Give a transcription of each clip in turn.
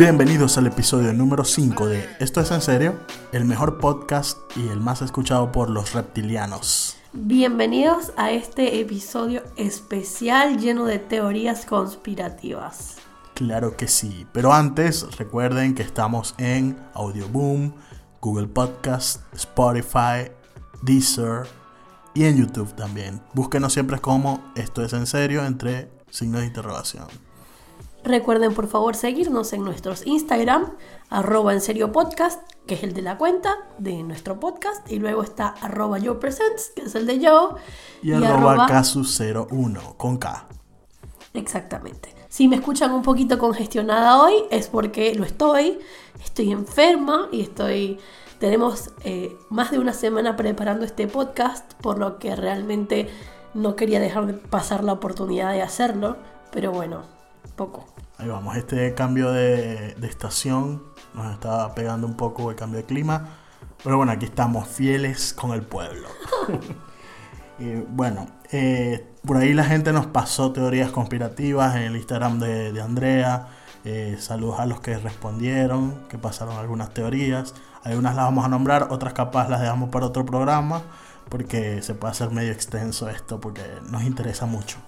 Bienvenidos al episodio número 5 de Esto es en serio, el mejor podcast y el más escuchado por los reptilianos. Bienvenidos a este episodio especial lleno de teorías conspirativas. Claro que sí, pero antes recuerden que estamos en Audioboom, Google Podcast, Spotify, Deezer y en YouTube también. Búsquenos siempre como Esto es en serio entre signos de interrogación. Recuerden por favor seguirnos en nuestros Instagram, arroba en serio podcast, que es el de la cuenta de nuestro podcast, y luego está arroba yo presents, que es el de yo, Y, arroba casu01 con K. Exactamente. Si me escuchan un poquito congestionada hoy es porque lo estoy, estoy enferma y estoy... Tenemos eh, más de una semana preparando este podcast, por lo que realmente no quería dejar de pasar la oportunidad de hacerlo, pero bueno, poco. Ahí vamos, este cambio de, de estación nos está pegando un poco el cambio de clima, pero bueno, aquí estamos fieles con el pueblo. Y bueno, eh, por ahí la gente nos pasó teorías conspirativas en el Instagram de, de Andrea. Eh, saludos a los que respondieron, que pasaron algunas teorías. Algunas las vamos a nombrar, otras capaz las dejamos para otro programa, porque se puede hacer medio extenso esto, porque nos interesa mucho.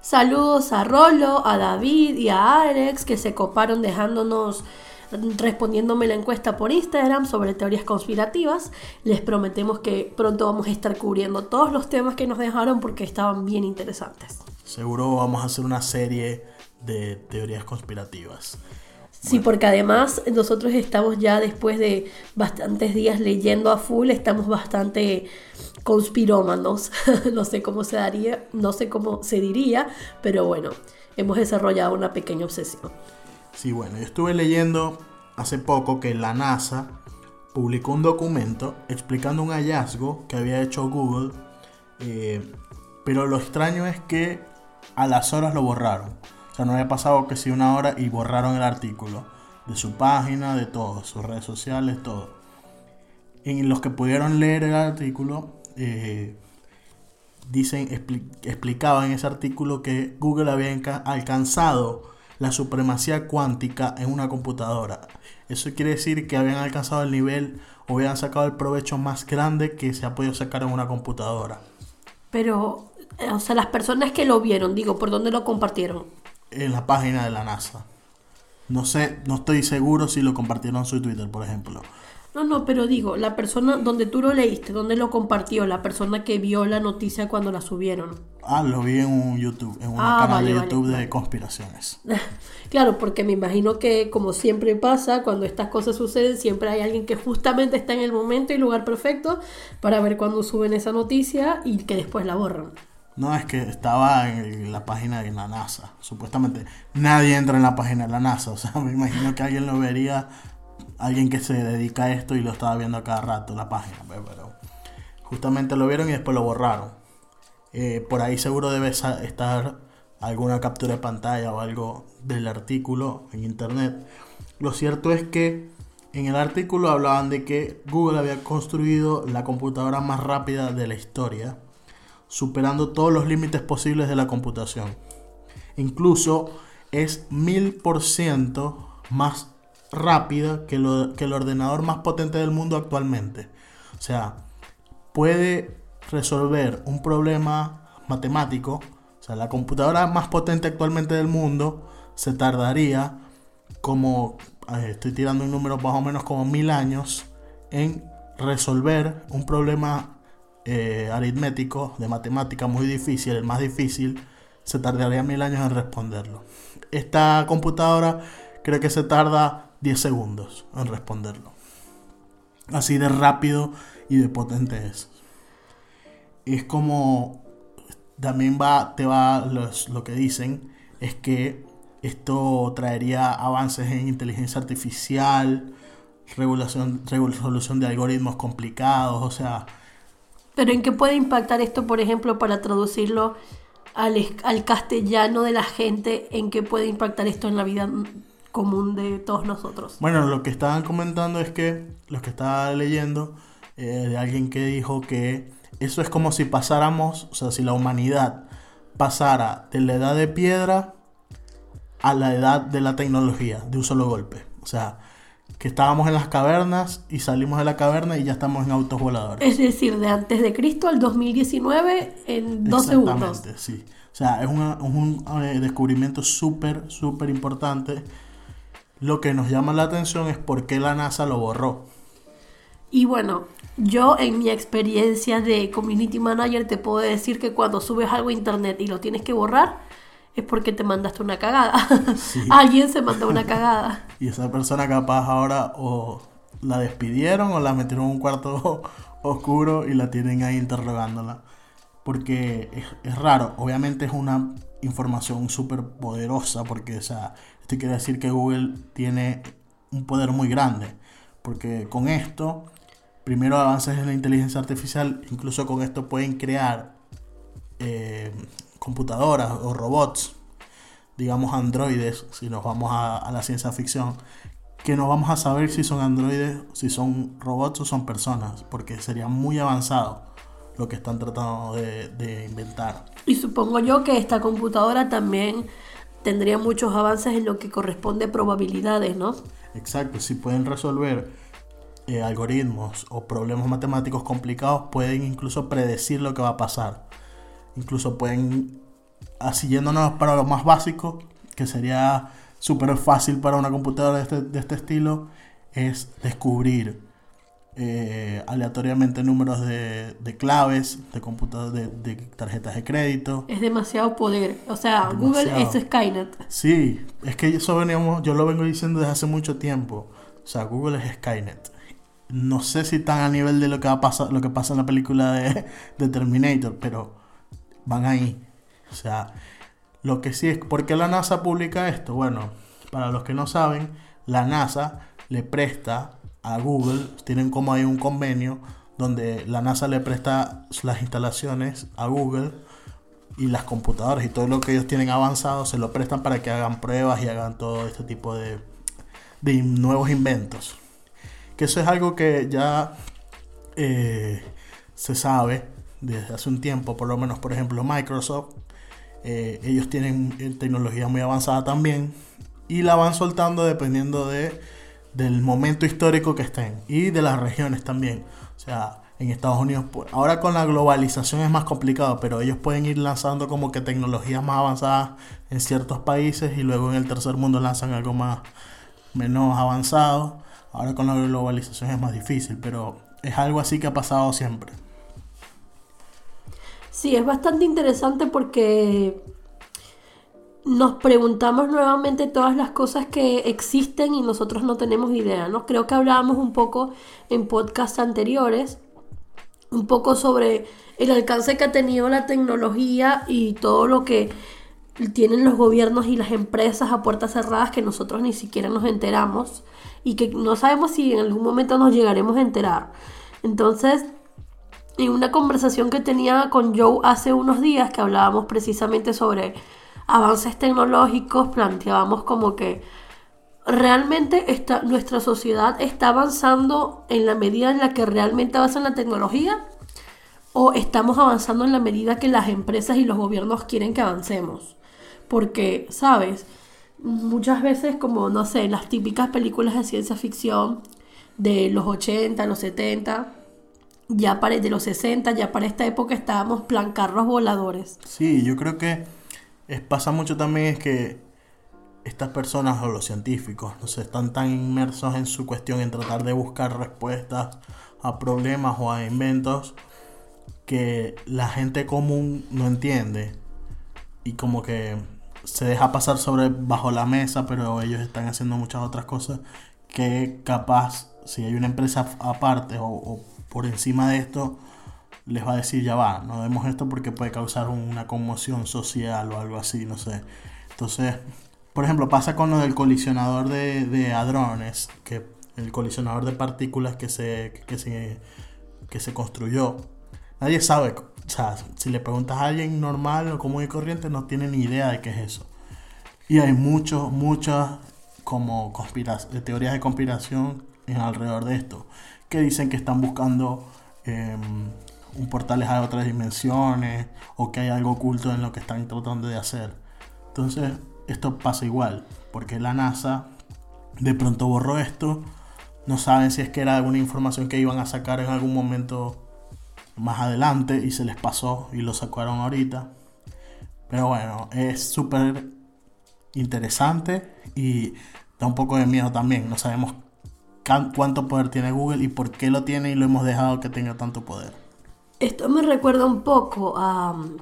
Saludos a Rolo, a David y a Alex que se coparon dejándonos respondiéndome la encuesta por Instagram sobre teorías conspirativas. Les prometemos que pronto vamos a estar cubriendo todos los temas que nos dejaron porque estaban bien interesantes. Seguro vamos a hacer una serie de teorías conspirativas. Sí, porque además nosotros estamos ya después de bastantes días leyendo a full, estamos bastante conspirómanos. no sé cómo se daría, no sé cómo se diría, pero bueno, hemos desarrollado una pequeña obsesión. Sí, bueno, yo estuve leyendo hace poco que la NASA publicó un documento explicando un hallazgo que había hecho Google, eh, pero lo extraño es que a las horas lo borraron. O sea, no había pasado que si una hora y borraron el artículo de su página, de todo, sus redes sociales, todo. En los que pudieron leer el artículo, eh, dicen, expli- explicaban en ese artículo que Google había alcanzado la supremacía cuántica en una computadora. Eso quiere decir que habían alcanzado el nivel o habían sacado el provecho más grande que se ha podido sacar en una computadora. Pero, eh, o sea, las personas que lo vieron, digo, ¿por dónde lo compartieron? En la página de la NASA. No sé, no estoy seguro si lo compartieron en su Twitter, por ejemplo. No, no, pero digo, la persona donde tú lo leíste, donde lo compartió, la persona que vio la noticia cuando la subieron. Ah, lo vi en un YouTube, en un Ah, canal vale, de vale, YouTube de vale. conspiraciones. Claro, porque me imagino que como siempre pasa, cuando estas cosas suceden, siempre hay alguien que justamente está en el momento y lugar perfecto para ver cuándo suben esa noticia y que después la borran. No, es que estaba en la página de la NASA. Supuestamente nadie entra en la página de la NASA. O sea, me imagino que alguien lo vería, alguien que se dedica a esto y lo estaba viendo cada rato la página. pues, Pero justamente lo vieron y después lo borraron. Eh, por ahí seguro debe estar alguna captura de pantalla o algo del artículo en internet. Lo cierto es que en el artículo hablaban de que Google había construido la computadora más rápida de la historia superando todos los límites posibles de la computación. Incluso es mil por ciento más rápida que, lo- que el ordenador más potente del mundo actualmente. O sea, puede resolver un problema matemático. O sea, la computadora más potente actualmente del mundo se tardaría como, estoy tirando un número más o menos como mil años en resolver un problema eh, aritmético de matemática muy difícil, el más difícil, se tardaría mil años en responderlo. Esta computadora creo que se tarda 10 segundos en responderlo. Así de rápido y de potente es. Es como también va, te va lo que dicen es que esto traería avances en inteligencia artificial, regulación, resolución de algoritmos complicados, o sea, Pero ¿en qué puede impactar esto, por ejemplo, para traducirlo al, al castellano de la gente? ¿En qué puede impactar esto en la vida común de todos nosotros? Bueno, lo que estaban comentando es que, los que estaba leyendo, eh, de alguien que dijo que eso es como si pasáramos, o sea, si la humanidad pasara de la edad de piedra a la edad de la tecnología, de un solo golpe. O sea, que estábamos en las cavernas y salimos de la caverna y ya estamos en autos voladores. Es decir, de antes de Cristo al 2019 en dos segundos. Exactamente, sí. O sea, es, una- un eh, descubrimiento súper, súper importante. Lo que nos llama la atención es por qué la NASA lo borró. Y bueno, yo en mi experiencia de community manager te puedo decir que cuando subes algo a internet y lo tienes que borrar, es porque te mandaste una cagada. Sí. Alguien se mandó una cagada. Y esa persona capaz ahora o la despidieron o la metieron en un cuarto oscuro y la tienen ahí interrogándola. Porque es, es raro, obviamente es una información súper poderosa porque, o sea, esto quiere decir que Google tiene un poder muy grande. Porque con esto, primero avances en la inteligencia artificial, incluso con esto pueden crear eh, computadoras o robots digamos androides, si nos vamos a, la ciencia ficción, que no vamos a saber si son androides, si son robots o son personas, porque sería muy avanzado lo que están tratando de inventar. Y supongo yo que esta computadora también tendría muchos avances en lo que corresponde a probabilidades, ¿no? Exacto, si pueden resolver eh, algoritmos o problemas matemáticos complicados, pueden incluso predecir lo que va a pasar. Incluso pueden, así yéndonos para lo más básico, que sería súper fácil para una computadora de este, de este estilo, es descubrir eh, aleatoriamente números de, de claves, de, computa- de, de tarjetas de crédito. Es demasiado poder. O sea, Google es Skynet. Sí, es que eso veníamos, yo lo vengo diciendo desde hace mucho tiempo. O sea, Google es Skynet. No sé si tan a nivel de lo que va a pasar, lo que pasa en la película de, de Terminator, pero van ahí. O sea, lo que sí es, ¿por qué la NASA publica esto? Bueno, para los que no saben, la NASA le presta a Google, tienen como ahí un convenio donde la NASA le presta las instalaciones a Google y las computadoras y todo lo que ellos tienen avanzado se lo prestan para que hagan pruebas y hagan todo este tipo de, de nuevos inventos. Que eso es algo que ya eh, se sabe desde hace un tiempo, por lo menos por ejemplo Microsoft, eh, ellos tienen eh, tecnología muy avanzada también y la van soltando dependiendo de, del momento histórico que estén y de las regiones también. O sea, en Estados Unidos, pues, ahora con la globalización es más complicado, pero ellos pueden ir lanzando como que tecnologías más avanzadas en ciertos países y luego en el tercer mundo lanzan algo más menos avanzado. Ahora con la globalización es más difícil, pero es algo así que ha pasado siempre. Sí, es bastante interesante porque nos preguntamos nuevamente todas las cosas que existen y nosotros no tenemos idea, ¿no? Creo que hablábamos un poco en podcasts anteriores, un poco sobre el alcance que ha tenido la tecnología y todo lo que tienen los gobiernos y las empresas a puertas cerradas que nosotros ni siquiera nos enteramos y que no sabemos si en algún momento nos llegaremos a enterar. Entonces, en una conversación que tenía con Joe hace unos días que hablábamos precisamente sobre avances tecnológicos, planteábamos como que realmente esta, nuestra sociedad está avanzando en la medida en la que realmente avanza la tecnología o estamos avanzando en la medida que las empresas y los gobiernos quieren que avancemos. Porque, ¿sabes? Muchas veces como, no sé, las típicas películas de ciencia ficción de los 80, los 70, ya para de los 60, ya para esta época estábamos plan carros voladores. Sí, yo creo que es, pasa mucho también es que estas personas o los científicos no sé, están tan inmersos en su cuestión en tratar de buscar respuestas a problemas o a inventos que la gente común no entiende y como que se deja pasar sobre bajo la mesa, pero ellos están haciendo muchas otras cosas que capaz si hay una empresa aparte o, o por encima de esto les va a decir ya va, no vemos esto porque puede causar una conmoción social o algo así, no sé. Entonces, por ejemplo, pasa con lo del colisionador de, de hadrones, que el colisionador de partículas que se, que se, que se construyó. Nadie sabe, o sea, si le preguntas a alguien normal o común y corriente, no tiene ni idea de qué es eso. Y hay muchos, muchas como conspira- teorías de conspiración en alrededor de esto, que dicen que están buscando eh, un portales a otras dimensiones o que hay algo oculto en lo que están tratando de hacer. Entonces, esto pasa igual, porque la NASA de pronto borró esto. No saben si es que era alguna información que iban a sacar en algún momento más adelante y se les pasó y lo sacaron ahorita. Pero bueno, es súper interesante y da un poco de miedo también. No sabemos cuánto poder tiene Google y por qué lo tiene y lo hemos dejado que tenga tanto poder. Esto me recuerda un poco a um,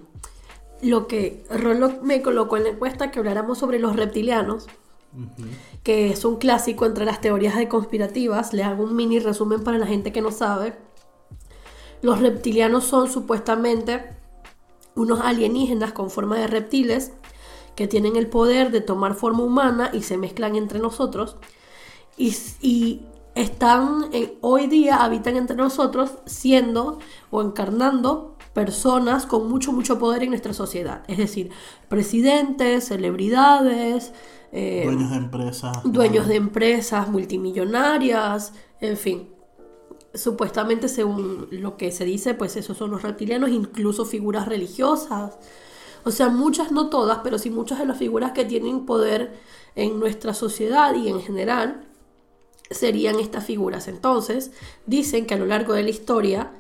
lo que Rollo me colocó en la encuesta que habláramos sobre los reptilianos, que es un clásico entre las teorías de conspirativas. Le hago un mini resumen para la gente que no sabe. Los reptilianos son supuestamente unos alienígenas con forma de reptiles que tienen el poder de tomar forma humana y se mezclan entre nosotros. Y, están, hoy día habitan entre nosotros siendo o encarnando personas con mucho, mucho poder en nuestra sociedad. Es decir, presidentes, celebridades, eh, dueños de empresas. Dueños de empresas multimillonarias, en fin. Supuestamente, según lo que se dice, pues esos son los reptilianos, incluso figuras religiosas. O sea, muchas, no todas, pero sí muchas de las figuras que tienen poder en nuestra sociedad y en general serían estas figuras. Entonces, dicen que a lo largo de la historia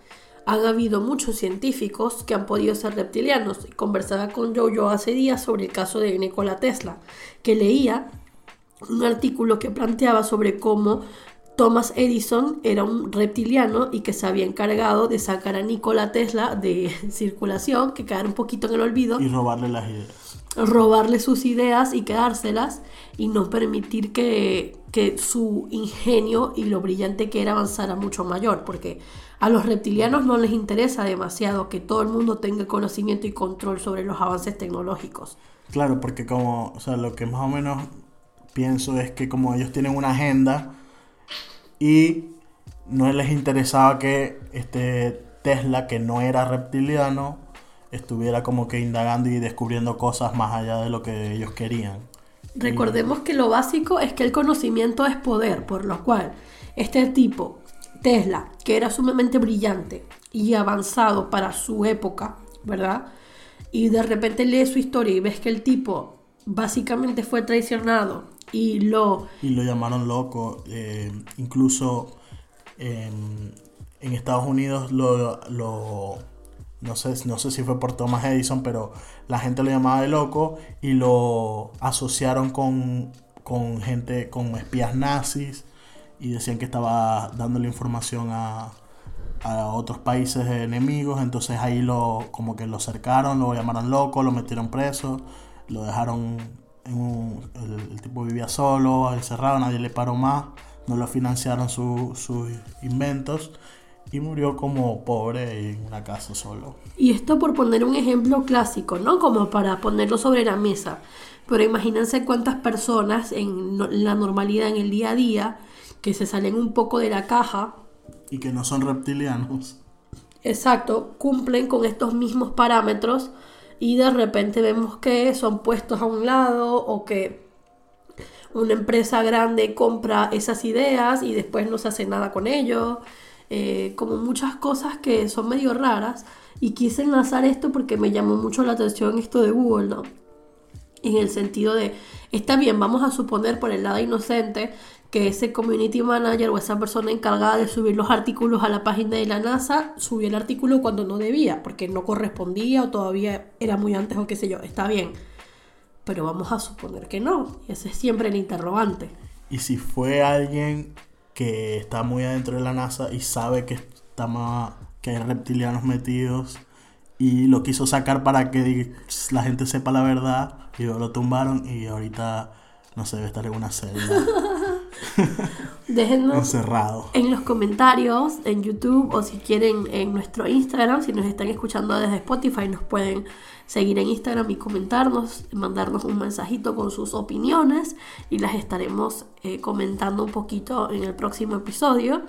han habido muchos científicos que han podido ser reptilianos. Conversaba con Jojo hace días sobre el caso de Nikola Tesla, que leía un artículo que planteaba sobre cómo Thomas Edison era un reptiliano y que se había encargado de sacar a Nikola Tesla de circulación, que quedara un poquito en el olvido. Y robarle las ideas. Robarle sus ideas y quedárselas y no permitir que, que su ingenio y lo brillante que era avanzara mucho mayor, porque a los reptilianos no les interesa demasiado que todo el mundo tenga conocimiento y control sobre los avances tecnológicos. Claro, porque como, o sea, lo que más o menos pienso es que como ellos tienen una agenda, y no les interesaba que este Tesla, que no era reptiliano, estuviera como que indagando y descubriendo cosas más allá de lo que ellos querían. Recordemos que lo básico es que el conocimiento es poder, por lo cual este tipo, Tesla, que era sumamente brillante y avanzado para su época, ¿verdad? Y de repente lee su historia y ves que el tipo básicamente fue traicionado y lo... Y lo llamaron loco. Eh, incluso en Estados Unidos lo, lo, no, sé, no sé si fue por Thomas Edison, pero la gente lo llamaba de loco y lo asociaron con, con gente, con espías nazis y decían que estaba dándole información a, a otros países enemigos, entonces ahí lo como que lo cercaron, lo llamaron loco, lo metieron preso, lo dejaron el, tipo vivía solo, encerrado, nadie le paró más, no lo financiaron sus inventos y murió como pobre en una casa solo. Y esto por poner un ejemplo clásico, ¿no? Como para ponerlo sobre la mesa. Pero imagínense cuántas personas en la normalidad, en el día a día, que se salen un poco de la caja. Y que no son reptilianos. Exacto, cumplen con estos mismos parámetros y de repente vemos que son puestos a un lado o que una empresa grande compra esas ideas y después no se hace nada con ello, eh, como muchas cosas que son medio raras y quise enlazar esto porque me llamó mucho la atención esto de Google, ¿no? En el sentido de, está bien, vamos a suponer por el lado inocente que ese community manager o esa persona encargada de subir los artículos a la página de la NASA subió el artículo cuando no debía, porque no correspondía o todavía era muy antes o qué sé yo, está bien. Pero vamos a suponer que no, y ese es siempre el interrogante. Y si fue alguien que está muy adentro de la NASA y sabe que, está que hay reptilianos metidos y lo quiso sacar para que la gente sepa la verdad y lo tumbaron y ahorita no sé, debe estar en una celda. Déjenos encerrado. en los comentarios en YouTube o si quieren en nuestro Instagram, si nos están escuchando desde Spotify, nos pueden seguir en Instagram y comentarnos, mandarnos un mensajito con sus opiniones y las estaremos eh, comentando un poquito en el próximo episodio.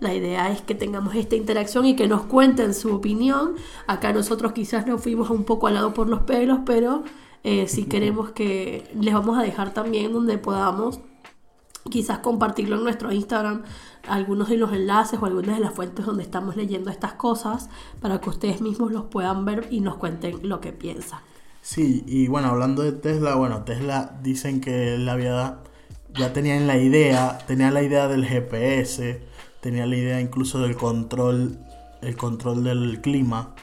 La idea es que tengamos esta interacción y que nos cuenten su opinión. Acá nosotros quizás nos fuimos un poco al lado por los pelos, pero eh, si queremos que les vamos a dejar también donde podamos quizás compartirlo en nuestro Instagram, algunos de los enlaces o algunas de las fuentes donde estamos leyendo estas cosas para que ustedes mismos los puedan ver y nos cuenten lo que piensan. Sí, y bueno, hablando de Tesla, bueno, Tesla dicen que él había ya tenían la idea, tenían la idea del GPS, tenían la idea incluso del control, el control del clima,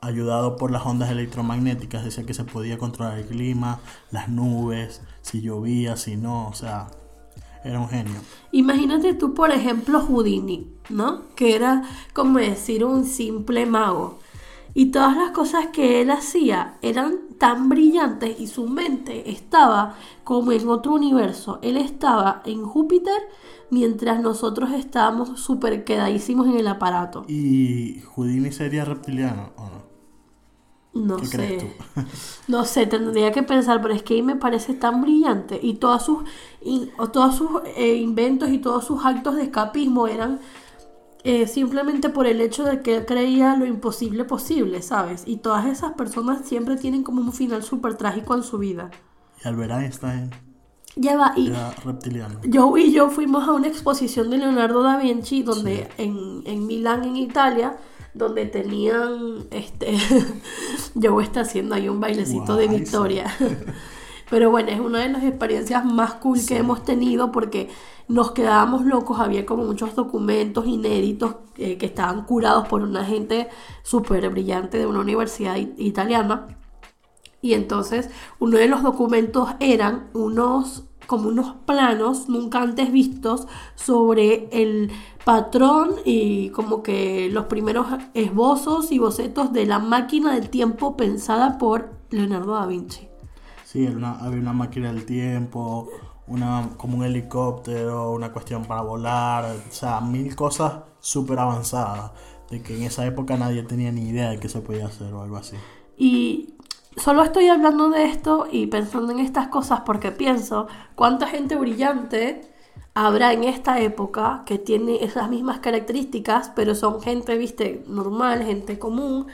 ayudado por las ondas electromagnéticas, decía que se podía controlar el clima, las nubes, si llovía, si no, o sea, era un genio. Imagínate tú, por ejemplo, Houdini, ¿no? Que era como decir un simple mago. Y todas las cosas que él hacía eran tan brillantes y su mente estaba como en otro universo. Él estaba en Júpiter mientras nosotros estábamos súper quedadísimos en el aparato. ¿Y Houdini sería reptiliano o no? No ¿Qué sé. crees tú? No sé, tendría que pensar, pero es que ahí me parece tan brillante y todas sus, y- o todos sus eh, inventos y todos sus actos de escapismo eran eh, simplemente por el hecho de que él creía lo imposible posible, ¿sabes? Y todas esas personas siempre tienen como un final súper trágico en su vida. Y Albert Einstein Ya va, y era reptiliano. yo y yo fuimos a una exposición de Leonardo da Vinci donde en, en Milán, en Italia, donde tenían este Joe está haciendo ahí un bailecito de victoria. Pero bueno, es una de las experiencias más cool que hemos tenido porque nos quedábamos locos, había como muchos documentos inéditos eh, que estaban curados por una gente súper brillante de una universidad italiana. Y entonces uno de los documentos eran unos como unos planos nunca antes vistos sobre el patrón y como que los primeros esbozos y bocetos de la máquina del tiempo pensada por Leonardo da Vinci. Sí, una- había una máquina del tiempo, una, como un helicóptero, una cuestión para volar, o sea, mil cosas súper avanzadas, de que en esa época nadie tenía ni idea de que se podía hacer o algo así. Y solo estoy hablando de esto y pensando en estas cosas porque pienso cuánta gente brillante habrá en esta época que tiene esas mismas características, pero son gente, viste, normal, gente común,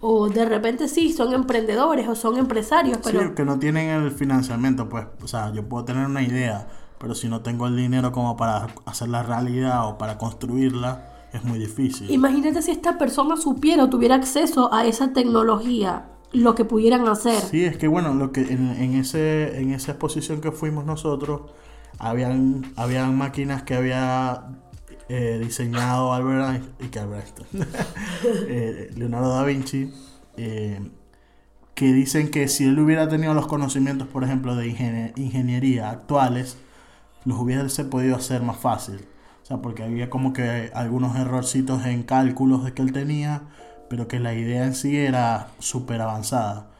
o de repente sí, son emprendedores o son empresarios, pero Sí, que no tienen el financiamiento, pues, o sea, yo puedo tener una idea, pero si no tengo el dinero como para hacerla realidad o para construirla, es muy difícil. imagínate si esta persona supiera o tuviera acceso a esa tecnología, lo que pudieran hacer. Sí, es que bueno, lo que en, en ese, en esa exposición que fuimos nosotros, habían, habían máquinas que había eh, diseñado Albert Einstein, y que Albert eh, Leonardo da Vinci, eh, que dicen que si él hubiera tenido los conocimientos, por ejemplo, de ingenie- ingeniería actuales, los hubiese podido hacer más fácil. O sea, porque había como que algunos errorcitos en cálculos de que él tenía, pero que la idea en sí era súper avanzada.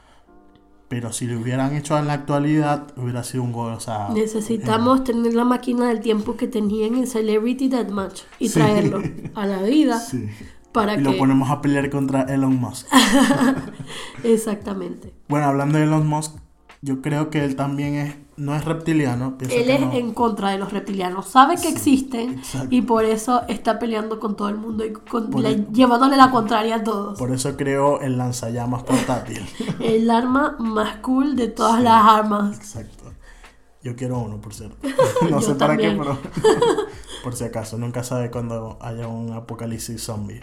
Pero si lo hubieran hecho en la actualidad, hubiera sido un gol. O sea, Necesitamos tener la máquina del tiempo que tenían en Celebrity Deathmatch y Sí. traerlo a la vida sí. para Y que... lo ponemos a pelear contra Elon Musk. Exactamente. Bueno, hablando de Elon Musk, yo creo que él también es, no es reptiliano. Él es no. en contra de los reptilianos, sabe que existen exacto. y por eso está peleando con todo el mundo y con- el- llevándole la contraria a todos. Por eso creó el lanzallamas portátil. El arma más cool de todas las armas. Exacto. Yo quiero uno, por cierto. No sé para qué, pero por si acaso. Nunca sabe cuando haya un apocalipsis zombie.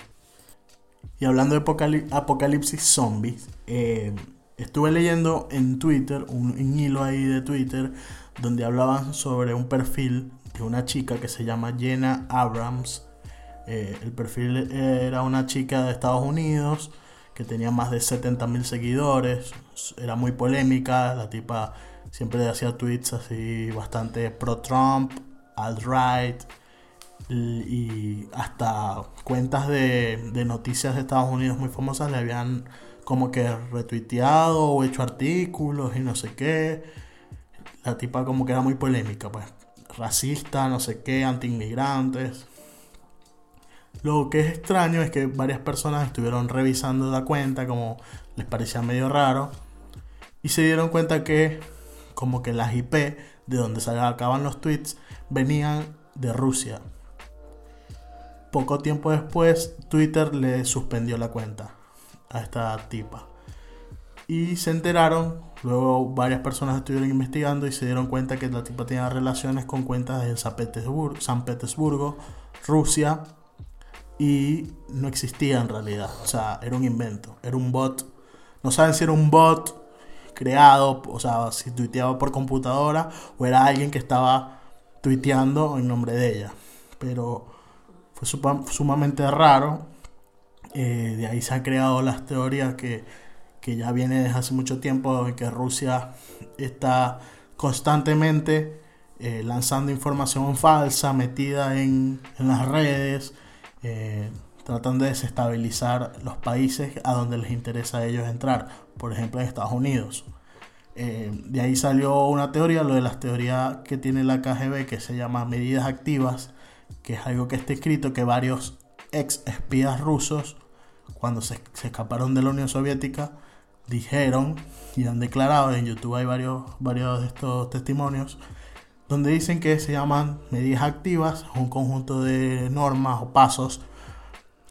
Y hablando de apocali- apocalipsis zombies, eh, estuve leyendo en Twitter, un, hilo ahí de Twitter, donde hablaban sobre un perfil de una chica que se llama Jenna Abrams. Eh, el perfil era una chica de Estados Unidos que tenía más de 70 mil seguidores, era muy polémica, la tipa siempre hacía tweets así bastante pro-Trump, alt-right, y hasta cuentas de noticias de Estados Unidos muy famosas le habían como que retuiteado o hecho artículos y no sé qué. La tipa como que era muy polémica, pues. Racista, no sé qué, anti-inmigrantes. Lo que es extraño es que varias personas estuvieron revisando la cuenta como les parecía medio raro y se dieron cuenta que como que las IP de donde se acaban los tweets venían de Rusia. Poco tiempo después Twitter le suspendió la cuenta a esta tipa. Y se enteraron, luego varias personas estuvieron investigando y se dieron cuenta que la tipa tenía relaciones con cuentas de San Petersburgo, San Petersburgo Rusia, y no existía en realidad. O sea, era un invento, era un bot. No saben si era un bot creado, o sea, si tuiteaba por computadora o era alguien que estaba tuiteando en nombre de ella. Pero fue sumamente raro. Eh, de ahí se han creado las teorías que, que ya viene desde hace mucho tiempo, de que Rusia está constantemente eh, lanzando información falsa, metida en, en las redes, eh, tratando de desestabilizar los países a donde les interesa a ellos entrar, por ejemplo en Estados Unidos. De ahí salió una teoría, lo de las teorías que tiene la KGB, que se llama medidas activas, que es algo que está escrito que varios ex espías rusos, cuando se, se escaparon de la Unión Soviética, dijeron y han declarado, en YouTube hay varios, varios de estos testimonios, donde dicen que se llaman medidas activas, un conjunto de normas o pasos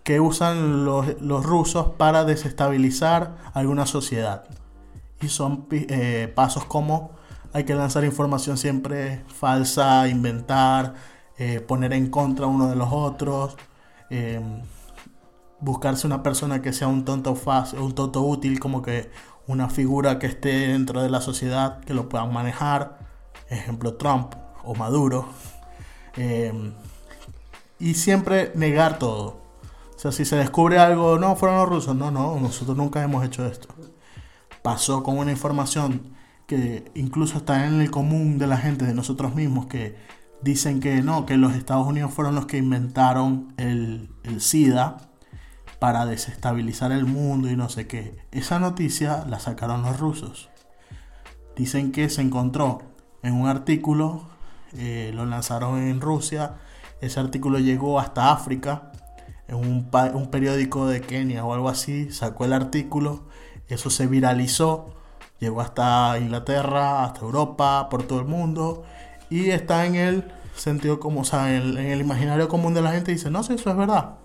que usan los, los rusos para desestabilizar alguna sociedad. Y son eh, pasos como hay que lanzar información siempre falsa, inventar, eh, poner en contra uno de los otros, em, buscarse una persona que sea un tonto fácil, un tonto útil, como que una figura que esté dentro de la sociedad, que lo puedan manejar, ejemplo Trump o Maduro, em, y siempre negar todo. O sea, si se descubre algo, no, fueron los rusos, no, no, nosotros nunca hemos hecho esto. Pasó con una información que incluso está en el común de la gente, de nosotros mismos, que dicen que no, que los Estados Unidos fueron los que inventaron el, el SIDA para desestabilizar el mundo y no sé qué. Esa noticia la sacaron los rusos. Dicen que se encontró en un artículo, eh, lo lanzaron en Rusia, ese artículo llegó hasta África, en un, periódico de Kenia o algo así, sacó el artículo, eso se viralizó, llegó hasta Inglaterra, hasta Europa, por todo el mundo, y está en el sentido como, o sea, en en el imaginario común de la gente, dice, no sé, eso es verdad.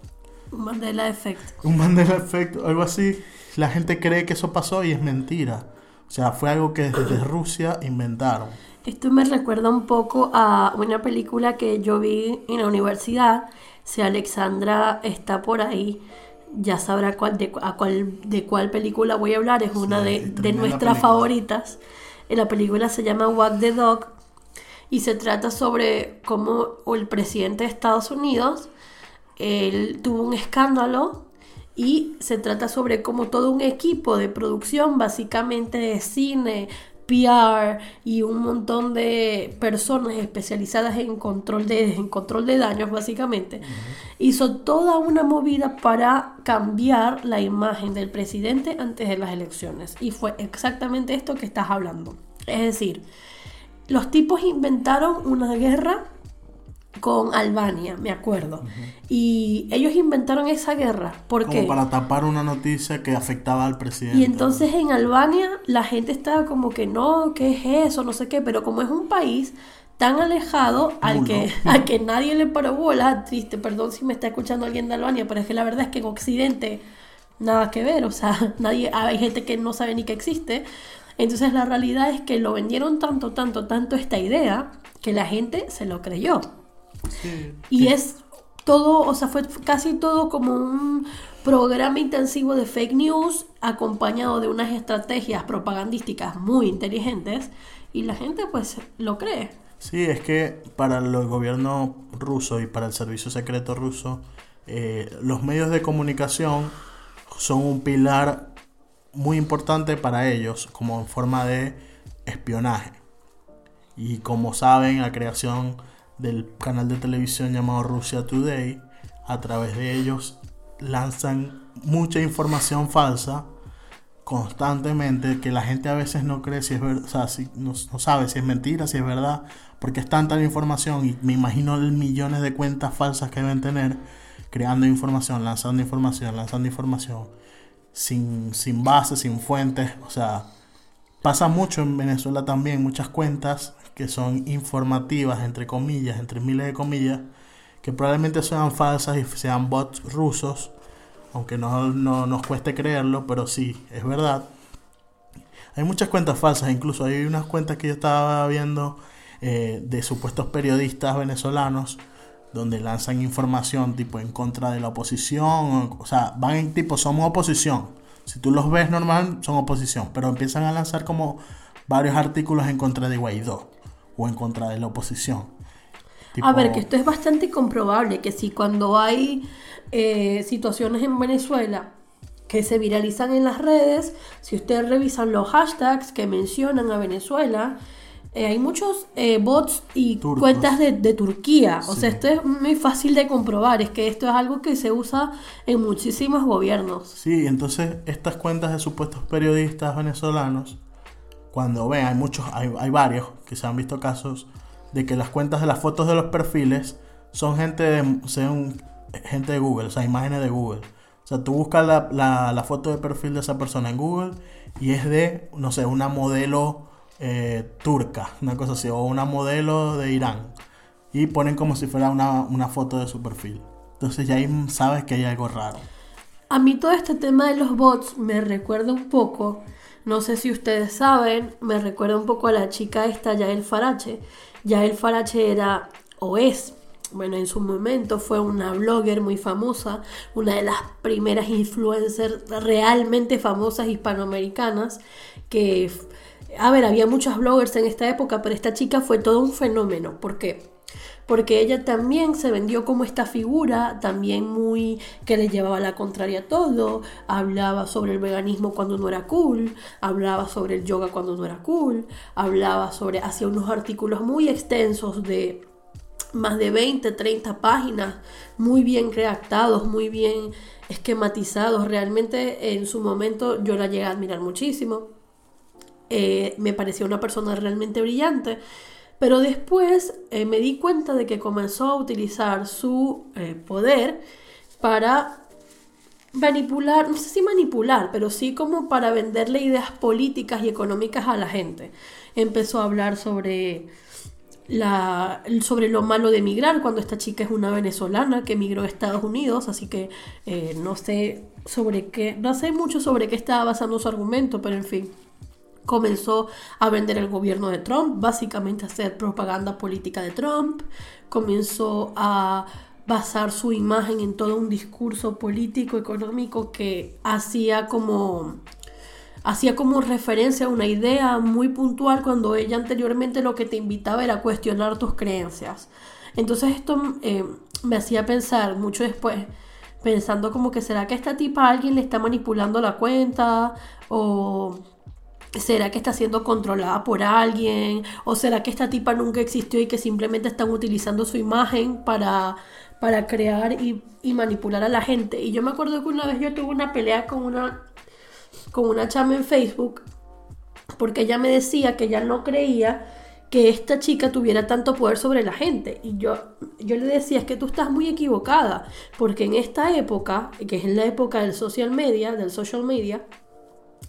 Un Mandela Effect. Un Mandela Effect, algo así. La gente cree que eso pasó y es mentira. O sea, fue algo que desde Rusia inventaron. Esto me recuerda un poco a una película que yo vi en la universidad. Si Alexandra está por ahí, ya sabrá cuál, de, a cuál, de cuál película voy a hablar. Es una de, de nuestras favoritas. La película se llama Walk the Dog y se trata sobre cómo el presidente de Estados Unidos él tuvo un escándalo y se trata sobre cómo todo un equipo de producción, básicamente de cine, PR y un montón de personas especializadas en control de, en control de daños, básicamente, hizo toda una movida para cambiar la imagen del presidente antes de las elecciones. Y fue exactamente esto que estás hablando. Es decir, los tipos inventaron una guerra con Albania, me acuerdo. Y ellos inventaron esa guerra. ¿Por como para tapar una noticia que afectaba al presidente. Y entonces en Albania la gente estaba como que no, ¿qué es eso? No sé qué. Pero como es un país tan alejado al que, al que nadie le paró bola, triste, perdón si me está escuchando alguien de Albania, pero es que la verdad es que en Occidente nada que ver. O sea, nadie, hay gente que no sabe ni que existe. Entonces la realidad es que lo vendieron tanto, tanto, tanto esta idea que la gente se lo creyó y es todo, o sea, fue casi todo como un programa intensivo de fake news acompañado de unas estrategias propagandísticas muy inteligentes y la gente pues lo cree. Sí, es que para el gobierno ruso y para el servicio secreto ruso, eh, los medios de comunicación son un pilar muy importante para ellos como forma de espionaje. Y como saben, la creación del canal de televisión llamado Russia Today. A través de ellos lanzan mucha información falsa constantemente que la gente a veces no cree si es verdad, o sea, si, no, sabe si es mentira, si es verdad, porque es tanta la información y me imagino millones de cuentas falsas que deben tener creando información, lanzando información, lanzando información sin, sin base, sin fuentes, o sea, pasa mucho en Venezuela también, muchas cuentas que son informativas, entre comillas, entre miles de comillas, que probablemente sean falsas y sean bots rusos, aunque no, nos cueste creerlo, pero sí, es verdad. Hay muchas cuentas falsas, incluso hay unas cuentas que yo estaba viendo eh, de supuestos periodistas venezolanos donde lanzan información tipo en contra de la oposición, o, sea, van en tipo, somos oposición, Si tú los ves normal, son oposición, pero empiezan a lanzar como varios artículos en contra de Guaidó o en contra de la oposición. A ver, que esto es bastante comprobable, que si cuando hay eh, situaciones en Venezuela que se viralizan en las redes, si ustedes revisan los hashtags que mencionan a Venezuela, eh, hay muchos eh, bots y cuentas de, Turquía. O sea, esto es muy fácil de comprobar. Es que esto es algo que se usa en muchísimos gobiernos. Sí, entonces estas cuentas de supuestos periodistas venezolanos, cuando ven, hay muchos, hay, hay varios que se han visto casos de que las cuentas de las fotos de los perfiles son gente de, son gente de Google, o sea, imágenes de Google. O sea, tú buscas la, la, la foto de perfil de esa persona en Google y es de, no sé, una modelo eh, turca, una cosa así, o una modelo de Irán. Y ponen como si fuera una, foto de su perfil. Entonces ya ahí sabes que hay algo raro. A mí todo este tema de los bots me recuerda un poco, no sé si ustedes saben, me recuerda un poco a la chica esta, Yael Farache. Yael Farache era o es, bueno, en su momento fue una blogger muy famosa, una de las primeras influencers realmente famosas hispanoamericanas que a ver, había muchos bloggers en esta época, pero esta chica fue todo un fenómeno. ¿Por qué? Porque ella también se vendió como esta figura, también muy que le llevaba la contraria a todo, hablaba sobre el veganismo cuando no era cool, hablaba sobre el yoga cuando no era cool, hablaba sobre, hacía unos artículos muy extensos de más de 20, 30 páginas, muy bien redactados, muy bien esquematizados. Realmente en su momento yo la llegué a admirar muchísimo. Eh, me pareció una persona realmente brillante. Pero después eh, me di cuenta de que comenzó a utilizar su eh, poder para manipular, no sé si manipular, pero sí como para venderle ideas políticas y económicas a la gente. Empezó a hablar sobre, la, sobre lo malo de emigrar, cuando esta chica es una venezolana que emigró a Estados Unidos, así que no sé sobre qué, no sé mucho sobre qué estaba basando su argumento, pero en fin comenzó a vender el gobierno de Trump, básicamente a hacer propaganda política de Trump, comenzó a basar su imagen en todo un discurso político económico que hacía como hacía como referencia a una idea muy puntual cuando ella anteriormente lo que te invitaba era cuestionar tus creencias. Entonces esto eh, me hacía pensar mucho después, pensando como que será que esta tipa alguien le está manipulando la cuenta o ¿Será que está siendo controlada por alguien? ¿O será que esta tipa nunca existió y que simplemente están utilizando su imagen para, para crear y, manipular a la gente? Y yo me acuerdo que una vez yo tuve una pelea con una, con una chama en Facebook porque ella me decía que ella no creía que esta chica tuviera tanto poder sobre la gente. Y yo, yo le decía, es que tú estás muy equivocada, porque en esta época, que es en la época del social media, del social media,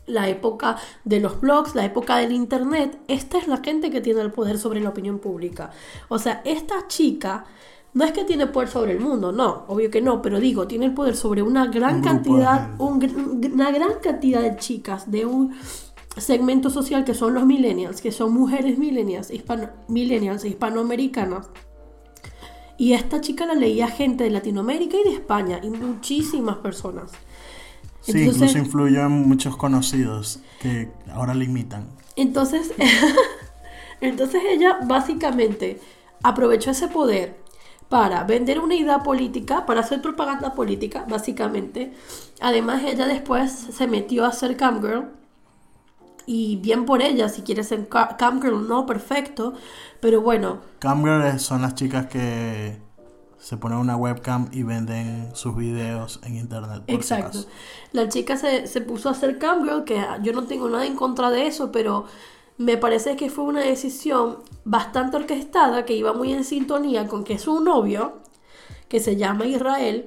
la época de los blogs, la época del internet, esta es la gente que tiene el poder sobre la opinión pública. O sea, esta chica no es que tiene poder sobre el mundo, no, obvio que no, pero digo, tiene el poder sobre una gran cantidad, una gran cantidad de chicas de un segmento social que son los millennials, que son mujeres millennials, hispano, millennials hispanoamericanas. Y esta chica la leía gente de Latinoamérica y de España, y muchísimas personas. Sí, incluso influyó en muchos conocidos que ahora le imitan. Entonces, entonces ella básicamente aprovechó ese poder para vender una idea política, para hacer propaganda política, básicamente. Además, ella después se metió a ser camgirl. Y bien por ella, si quieres ser camgirl, no, perfecto. Pero bueno. Camgirl son las chicas que se ponen una webcam y venden sus videos en internet. Exacto. La chica se, se, puso a hacer cambio, que yo no tengo nada en contra de eso, pero me parece que fue una decisión bastante orquestada, que iba muy en sintonía con que su novio, que se llama Israel,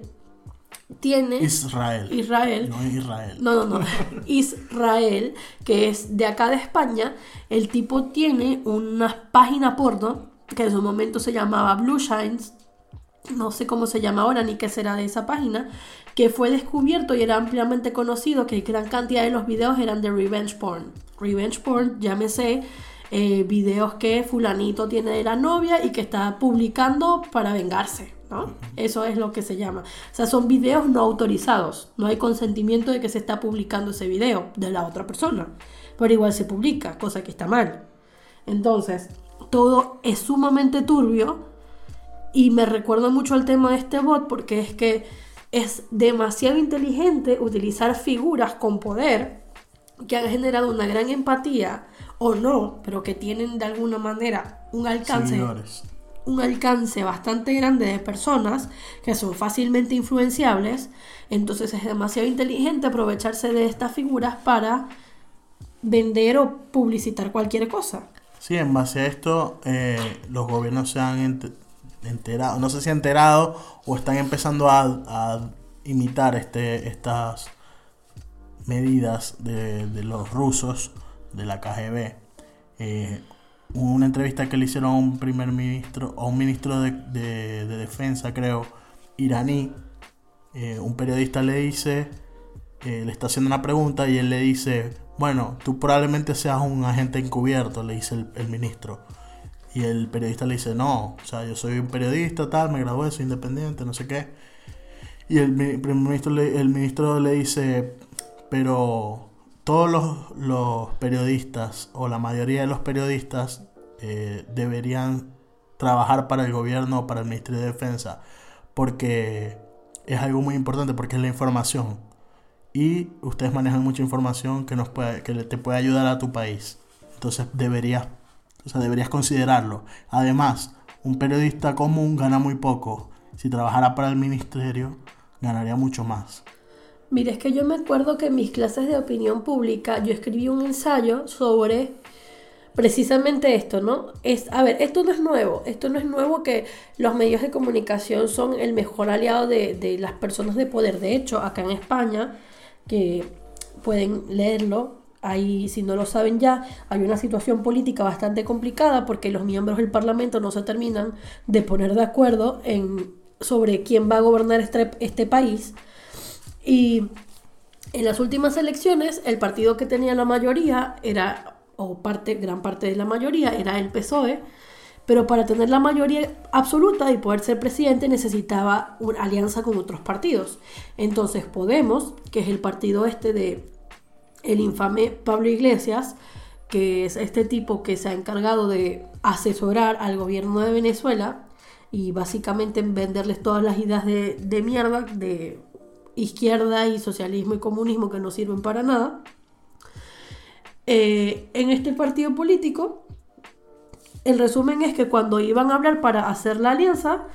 tiene... Israel. Israel. No Israel. No, no, no. Israel, que es de acá de España, el tipo tiene una página porno, que en su momento se llamaba Blue Shines, no sé cómo se llama ahora ni qué será de esa página, que fue descubierto y era ampliamente conocido que gran cantidad de los videos eran de revenge porn. Revenge porn, llámese eh, videos que fulanito tiene de la novia y que está publicando para vengarse, ¿no? Eso es lo que se llama. O sea, son videos no autorizados. No hay consentimiento de que se está publicando ese video de la otra persona. Pero igual se publica, cosa que está mal. Entonces, todo es sumamente turbio y me recuerdo mucho el tema de este bot porque es que es demasiado inteligente utilizar figuras con poder que han generado una gran empatía o no, pero que tienen de alguna manera un alcance Seguidores. un alcance bastante grande de personas que son fácilmente influenciables, entonces es demasiado inteligente aprovecharse de estas figuras para vender o publicitar cualquier cosa. Sí, en base a esto, eh, los gobiernos se han enterado, no sé si enterado o están empezando a, imitar este, estas medidas de, los rusos, de la KGB. Eh, una entrevista que le hicieron a un primer ministro, a un ministro de, de- de defensa, creo, iraní. Eh, un periodista le dice, eh, le está haciendo una pregunta y él le dice, bueno, tú probablemente seas un agente encubierto, le dice el ministro. Y el periodista le dice, no, o sea, yo soy un periodista, tal, me gradué, soy independiente, no sé qué. Y el, primer ministro le, el ministro le dice, pero todos los, los periodistas o la mayoría de los periodistas eh, deberían trabajar para el gobierno o para el Ministerio de Defensa porque es algo muy importante porque es la información y ustedes manejan mucha información que nos puede, que te puede ayudar a tu país entonces deberías o sea, deberías considerarlo además un periodista común gana muy poco si trabajara para el ministerio ganaría mucho más Mire, es que yo me acuerdo que en mis clases de opinión pública yo escribí un ensayo sobre precisamente esto, ¿no? Es, a ver, esto no es nuevo, esto no es nuevo que los medios de comunicación son el mejor aliado de, de las personas de poder. De hecho, acá en España, que pueden leerlo, ahí si no lo saben ya, hay una situación política bastante complicada porque los miembros del Parlamento no se terminan de poner de acuerdo en, sobre quién va a gobernar este, este país. Y en las últimas elecciones, el partido que tenía la mayoría era, o parte, gran parte de la mayoría, era el PSOE, pero para tener la mayoría absoluta y poder ser presidente necesitaba una alianza con otros partidos. Entonces Podemos, que es el partido este de el infame Pablo Iglesias, que es este tipo que se ha encargado de asesorar al gobierno de Venezuela y básicamente venderles todas las ideas de, mierda de izquierda y socialismo y comunismo que no sirven para nada. Eh, en este partido político, el resumen es que cuando iban a hablar para hacer la alianza,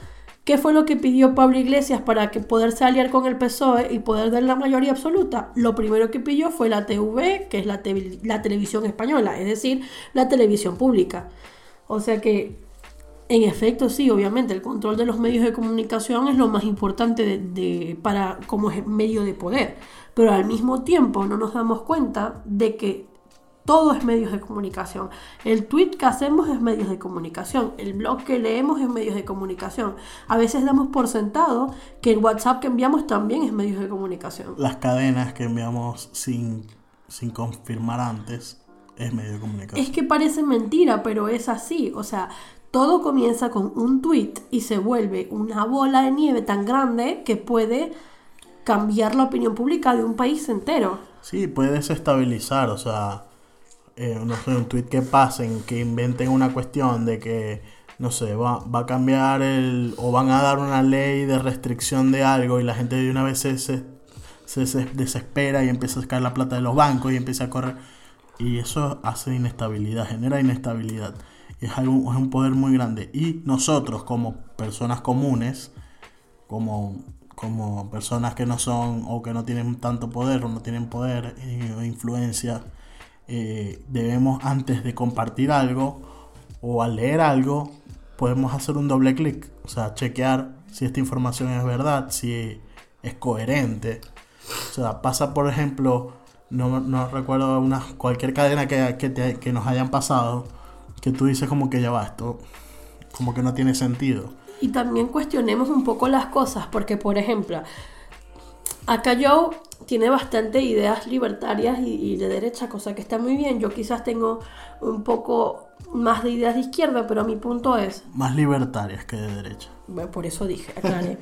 ¿qué fue lo que pidió Pablo Iglesias para que poderse aliar con el PSOE y poder dar la mayoría absoluta? Lo primero que pidió fue la TV, que es la, la televisión española, es decir, la televisión pública. O sea que en efecto, sí, obviamente, el control de los medios de comunicación es lo más importante de, para, como medio de poder. Pero al mismo tiempo no nos damos cuenta de que todo es medios de comunicación. El tweet que hacemos es medios de comunicación. El blog que leemos es medios de comunicación. A veces damos por sentado que el WhatsApp que enviamos también es medios de comunicación. las cadenas que enviamos sin, sin confirmar antes es medio de comunicación. Es que parece mentira, pero es así. O sea, todo comienza con un tweet y se vuelve una bola de nieve tan grande que puede cambiar la opinión pública de un país entero. Sí, puede desestabilizar, o sea, eh, no sé, un tweet que pasen, que inventen una cuestión de que, no sé, va, va a cambiar el, o van a dar una ley de restricción de algo y la gente de una vez se, se, se- se desespera y empieza a sacar la plata de los bancos y empieza a correr. Y eso hace inestabilidad, genera inestabilidad. Y es, algo, es un poder muy grande. Y nosotros como personas comunes, como, como personas que no son o que no tienen tanto poder o no tienen poder eh, o influencia, eh, debemos antes de compartir algo o al leer algo, podemos hacer un doble clic, o sea, chequear si esta información es verdad, si es coherente. O sea, pasa por ejemplo, no, no recuerdo una, cualquier cadena que, que, te- que nos hayan pasado, que tú dices como que ya va, esto como que no tiene sentido. Y también cuestionemos un poco las cosas, porque por ejemplo, acá yo tiene bastante ideas libertarias y, y de derecha, cosa que está muy bien. Yo quizás tengo un poco más de ideas de izquierda, pero mi punto es, Más libertarias que de derecha. bueno, por eso dije, aclaré.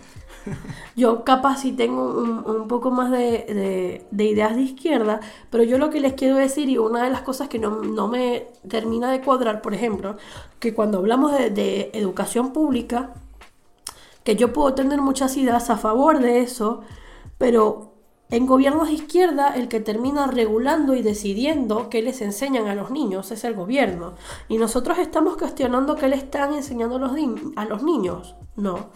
Yo capaz sí tengo un, un poco más de, de- de ideas de izquierda, pero yo lo que les quiero decir, y una de las cosas que no, no me termina de cuadrar, por ejemplo, que cuando hablamos de, de educación pública, que yo puedo tener muchas ideas a favor de eso, pero en gobiernos de izquierda el que termina regulando y decidiendo qué les enseñan a los niños es el gobierno. Y nosotros estamos cuestionando qué le están enseñando a los, a los niños. No,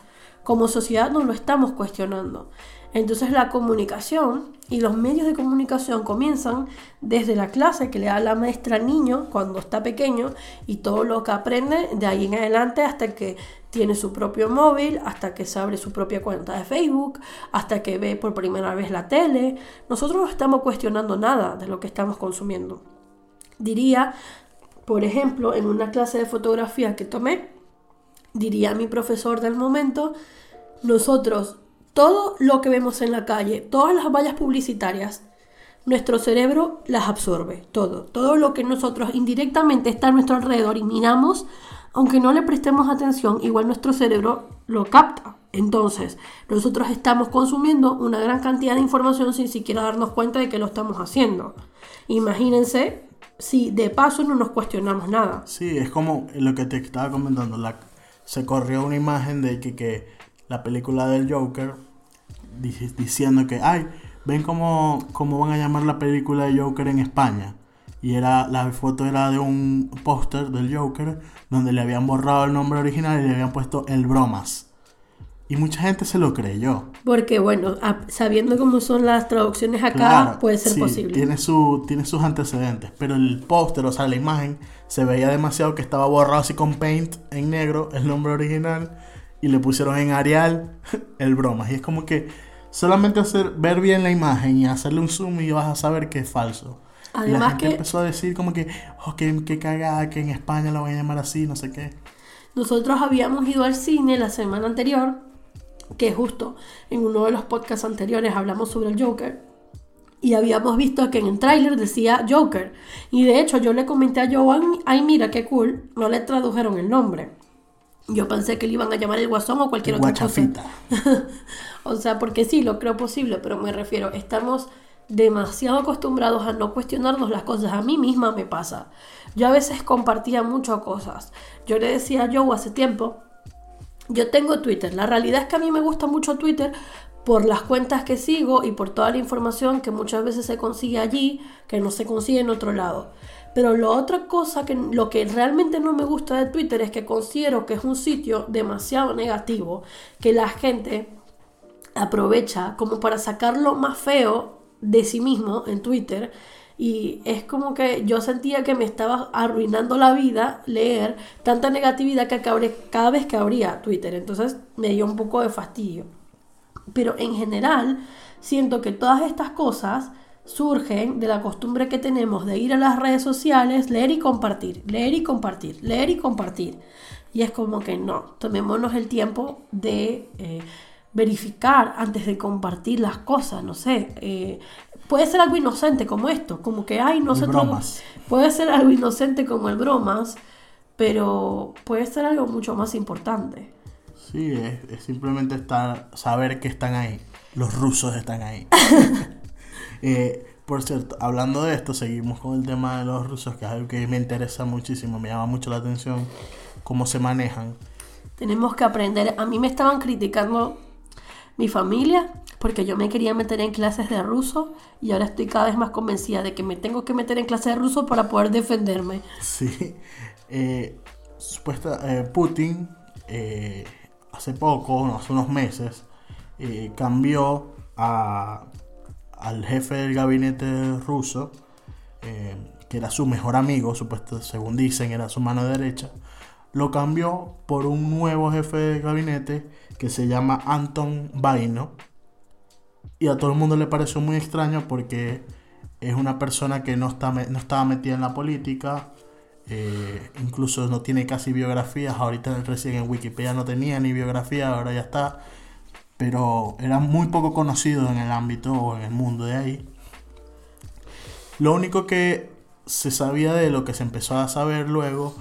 como sociedad no lo estamos cuestionando. Entonces la comunicación y los medios de comunicación comienzan desde la clase que le da la maestra al niño cuando está pequeño y todo lo que aprende de ahí en adelante hasta que tiene su propio móvil, hasta que se abre su propia cuenta de Facebook, hasta que ve por primera vez la tele. Nosotros no estamos cuestionando nada de lo que estamos consumiendo. Diría, por ejemplo, en una clase de fotografía que tomé, diría mi profesor del momento, nosotros, todo lo que vemos en la calle, todas las vallas publicitarias, nuestro cerebro las absorbe, todo. Todo lo que nosotros indirectamente está a nuestro alrededor y miramos, aunque no le prestemos atención, igual nuestro cerebro lo capta. Entonces, nosotros estamos consumiendo una gran cantidad de información sin siquiera darnos cuenta de que lo estamos haciendo. Imagínense si de paso no nos cuestionamos nada. Sí, es como lo que te estaba comentando. Se corrió una imagen de que, que la película del Joker di- diciendo que, ay, ven cómo, cómo van a llamar la película de Joker en España. Y era la foto era de un póster del Joker donde le habían borrado el nombre original y le habían puesto el bromas. Y mucha gente se lo creyó. Porque bueno, sabiendo cómo son las traducciones acá, Claro, puede ser sí, posible. Tiene, su, tiene sus antecedentes, pero el póster, o sea, la imagen, se veía demasiado que estaba borrado así con paint en negro, el nombre original, y le pusieron en Arial el bromas. Y es como que solamente hacer, ver bien la imagen y hacerle un zoom y vas a saber que es falso. Y la Además gente que- empezó a decir como que, oh, que, que cagada, que en España lo van a llamar así, no sé qué. Nosotros habíamos ido al cine la semana anterior, que justo en uno de los podcasts anteriores hablamos sobre el Joker. Y habíamos visto que en el tráiler decía Joker. Y de hecho yo le comenté a Joan, ay mira qué cool, no le tradujeron el nombre. Yo pensé que le iban a llamar el guasón o cualquier otra cosa. Guachafita. O sea, porque sí, lo creo posible, pero me refiero, estamos demasiado acostumbrados a no cuestionarnos las cosas. A mí misma me pasa. Yo a veces compartía muchas cosas. Yo le decía a Joe hace tiempo, yo tengo Twitter. La realidad es que a mí me gusta mucho Twitter por las cuentas que sigo y por toda la información que muchas veces se consigue allí, que no se consigue en otro lado. Pero lo otra cosa que lo que realmente no me gusta de Twitter es que considero que es un sitio demasiado negativo, que la gente aprovecha como para sacar lo más feo de sí mismo en Twitter. Y es como que yo sentía que me estaba arruinando la vida leer tanta negatividad que cada vez que abría Twitter. Entonces me dio un poco de fastidio. Pero en general siento que todas estas cosas surgen de la costumbre que tenemos de ir a las redes sociales, leer y compartir, leer y compartir, leer y compartir. Y es como que no, tomémonos el tiempo de eh, verificar antes de compartir las cosas, no sé. eh, puede ser algo inocente como esto, como que, ay, nosotros... bromas. Puede ser algo inocente como el bromas, pero puede ser algo mucho más importante. Sí, es, es simplemente estar, saber que están ahí. Los rusos están ahí. Eh, por cierto, hablando de esto, seguimos con el tema de los rusos, que es algo que me interesa muchísimo, me llama mucho la atención cómo se manejan. Tenemos que aprender. A mí me estaban criticando mi familia porque yo me quería meter en clases de ruso y ahora estoy cada vez más convencida de que me tengo que meter en clases de ruso para poder defenderme. Sí. Eh, supuesta, eh, Putin eh, hace poco, hace unos meses, cambió al jefe del gabinete ruso, que era su mejor amigo, supuesto, según dicen, era su mano derecha, lo cambió por un nuevo jefe de gabinete que se llama Anton Vaino. Y a todo el mundo le pareció muy extraño porque es una persona que no, está, no estaba metida en la política, eh, incluso no tiene casi biografías, ahorita recién en Wikipedia no tenía ni biografía, ahora ya está. pero era muy poco conocido en el ámbito o en el mundo de ahí. Lo único que se sabía de lo que se empezó a saber luego,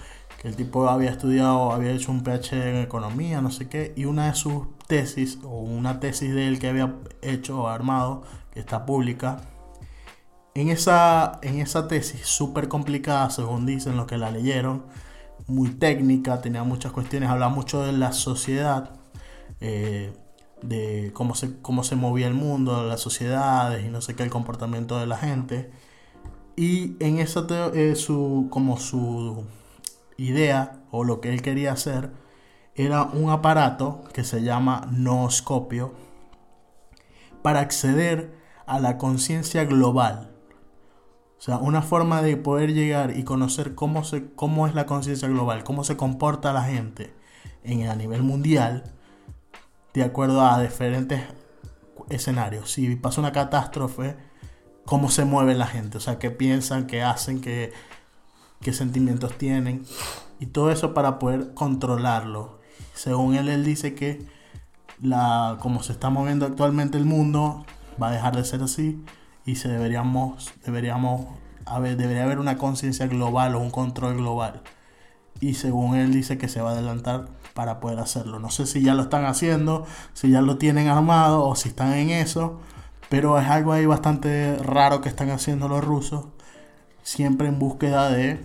el tipo había estudiado, había hecho un PhD en economía, no sé qué, y una de sus tesis, o una tesis de él que había hecho o armado, que está pública, en esa, en esa tesis súper complicada, según dicen los que la leyeron, muy técnica, tenía muchas cuestiones, hablaba mucho de la sociedad, eh, de cómo se, cómo se movía el mundo, las sociedades y no sé qué, el comportamiento de la gente. Y en esa eh, su, como su idea o lo que él quería hacer era un aparato que se llama nooscopio para acceder a la conciencia global. O sea, una forma de poder llegar y conocer cómo, se, cómo es la conciencia global, cómo se comporta la gente en, a nivel mundial, de acuerdo a diferentes escenarios. Si pasa una catástrofe, cómo se mueve la gente, o sea, qué piensan, qué hacen, qué, qué sentimientos tienen, y todo eso para poder controlarlo. Según él, él dice que la, como se está moviendo actualmente el mundo, va a dejar de ser así y se deberíamos, deberíamos debería haber una conciencia global o un control global. Y según él dice que se va a adelantar para poder hacerlo. No sé si ya lo están haciendo, si ya lo tienen armado o si están en eso, pero es algo ahí bastante raro que están haciendo los rusos, siempre en búsqueda de,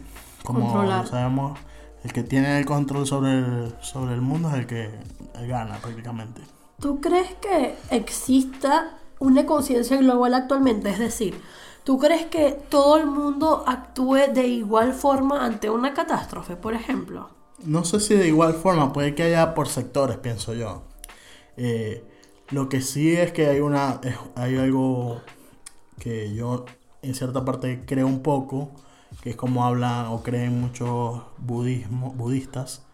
como sabemos, el que tiene el control sobre el, sobre el mundo es el que gana prácticamente. ¿Tú crees que exista una conciencia global actualmente? Es decir, ¿tú crees que todo el mundo actúe de igual forma ante una catástrofe, por ejemplo? No sé si de igual forma, puede que haya por sectores, pienso yo. Eh, lo que sí es que hay una hay algo que yo en cierta parte creo un poco, que es como hablan o creen muchos budismo, budistas,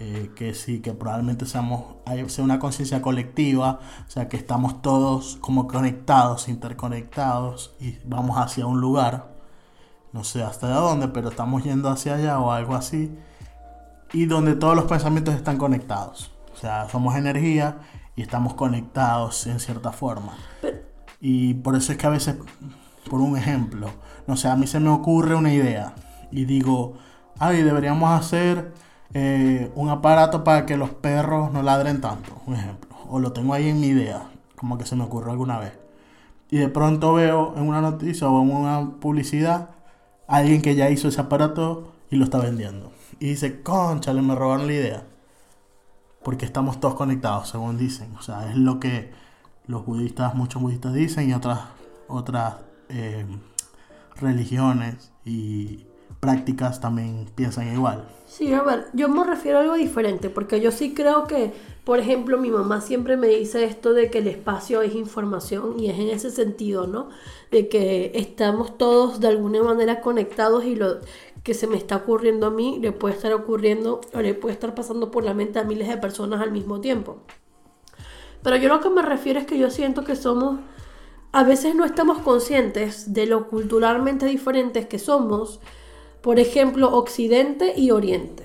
eh, que sí, que probablemente seamos, hay, sea una conciencia colectiva, o sea, que estamos todos como conectados, interconectados y vamos hacia un lugar, no sé hasta dónde, pero estamos yendo hacia allá o algo así, y donde todos los pensamientos están conectados, o sea, somos energía y estamos conectados en cierta forma. Y por eso es que a veces, por un ejemplo, no sé, a mí se me ocurre una idea y digo, ay, deberíamos hacer eh, un aparato para que los perros no ladren tanto, un ejemplo. O lo tengo ahí en mi idea, como que se me ocurrió alguna vez. Y de pronto veo en una noticia o en una publicidad alguien que ya hizo ese aparato y lo está vendiendo. Y dice, conchale, me robaron la idea porque estamos todos conectados, según dicen. O sea, es lo que los budistas, muchos budistas dicen y otras, otras eh, religiones y prácticas también piensan igual. Sí, a ver, yo me refiero a algo diferente, porque yo sí creo que, por ejemplo, mi mamá siempre me dice esto de que el espacio es información y es en ese sentido, ¿no? De que estamos todos de alguna manera conectados y lo que se me está ocurriendo a mí le puede estar ocurriendo o le puede estar pasando por la mente a miles de personas al mismo tiempo. Pero yo lo que me refiero es que yo siento que somos, a veces no estamos conscientes de lo culturalmente diferentes que somos, por ejemplo, Occidente y Oriente,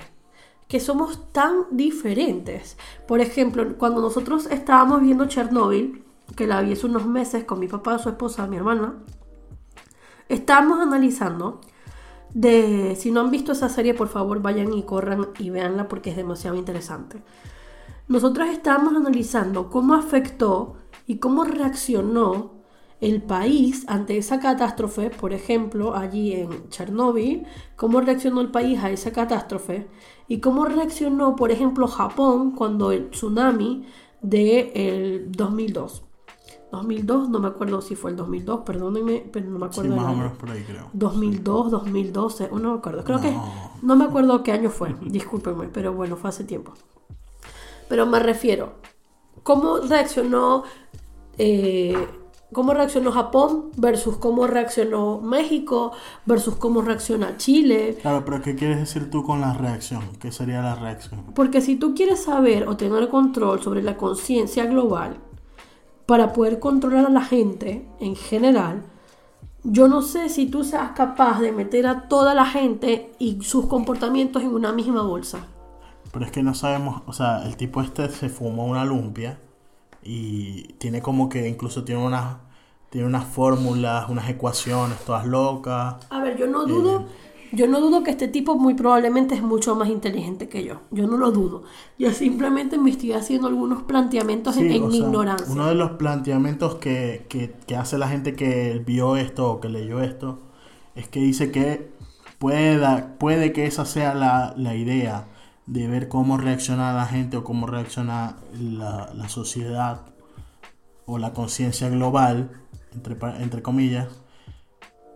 que somos tan diferentes. Por ejemplo, cuando nosotros estábamos viendo Chernobyl, que la vi hace unos meses con mi papá, su esposa, mi hermana, estábamos analizando de, si no han visto esa serie, por favor vayan y corran y véanla porque es demasiado interesante. Nosotros estábamos analizando cómo afectó y cómo reaccionó el país ante esa catástrofe, por ejemplo, allí en Chernóbil, cómo reaccionó el país a esa catástrofe y cómo reaccionó, por ejemplo, Japón cuando el tsunami del el 2002. 2002, no me acuerdo si fue el 2002, perdónenme, pero no me acuerdo. Sí, más o menos por ahí creo. 2002, 2012, no me acuerdo. Creo que no me acuerdo qué año fue, discúlpenme, pero bueno, fue hace tiempo. Pero me refiero, ¿cómo reaccionó eh, cómo reaccionó Japón versus cómo reaccionó México versus cómo reacciona Chile. Claro, pero ¿qué quieres decir tú con la reacción? ¿Qué sería la reacción? Porque si tú quieres saber o tener control sobre la conciencia global, para poder controlar a la gente en general, yo no sé si tú seas capaz de meter a toda la gente y sus comportamientos en una misma bolsa. Pero es que no sabemos, o sea, el tipo este se fumó una lumpia y tiene como que incluso tiene unas tiene unas fórmulas, unas ecuaciones todas locas. A ver, yo no dudo, yo no dudo que este tipo muy probablemente es mucho más inteligente que yo. Yo no lo dudo. Yo simplemente me estoy haciendo algunos planteamientos en, Sí, en o mi sea, ignorancia. Uno de los planteamientos que, que- que hace la gente que vio esto o que leyó esto es que dice que puede, da- puede que esa sea la, la idea de ver cómo reacciona la gente o cómo reacciona la, la sociedad o la conciencia global, entre, entre comillas,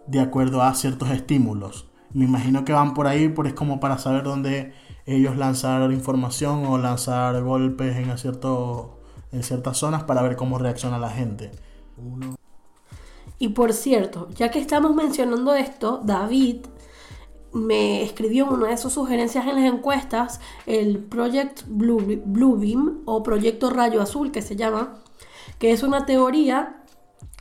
de acuerdo a ciertos estímulos. Me imagino que van por ahí, por es como para saber dónde ellos lanzar información o lanzar golpes en, cierto, en ciertas zonas para ver cómo reacciona la gente. Y por cierto, ya que estamos mencionando esto, David me escribió una de sus sugerencias en las encuestas el Project Blue, Bluebeam o Proyecto Rayo Azul que se llama, que es una teoría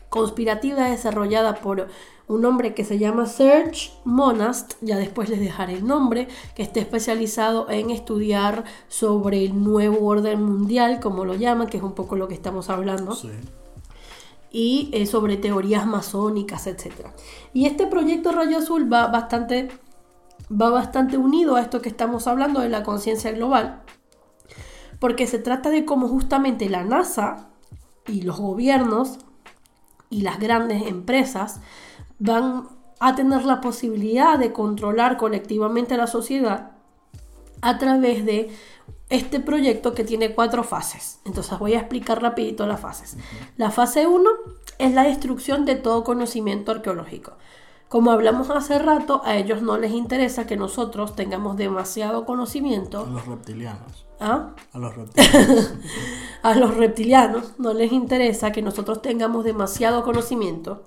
conspirativa desarrollada por un hombre que se llama Serge Monast, ya después les dejaré el nombre, que está especializado en estudiar sobre el nuevo orden mundial, como lo llaman, que es un poco lo que estamos hablando Sí. y eh, sobre teorías masónicas, etc. Y este proyecto Rayo Azul va bastante, va bastante unido a esto que estamos hablando de la conciencia global, porque se trata de cómo justamente la NASA y los gobiernos y las grandes empresas van a tener la posibilidad de controlar colectivamente a la sociedad a través de este proyecto que tiene cuatro fases. Entonces voy a explicar rapidito las fases. La fase 1 es la destrucción de todo conocimiento arqueológico. Como hablamos hace rato, a ellos no les interesa que nosotros tengamos demasiado A conocimiento. los reptilianos. ¿ah? A los reptilianos. A los reptilianos no les interesa que nosotros tengamos demasiado conocimiento,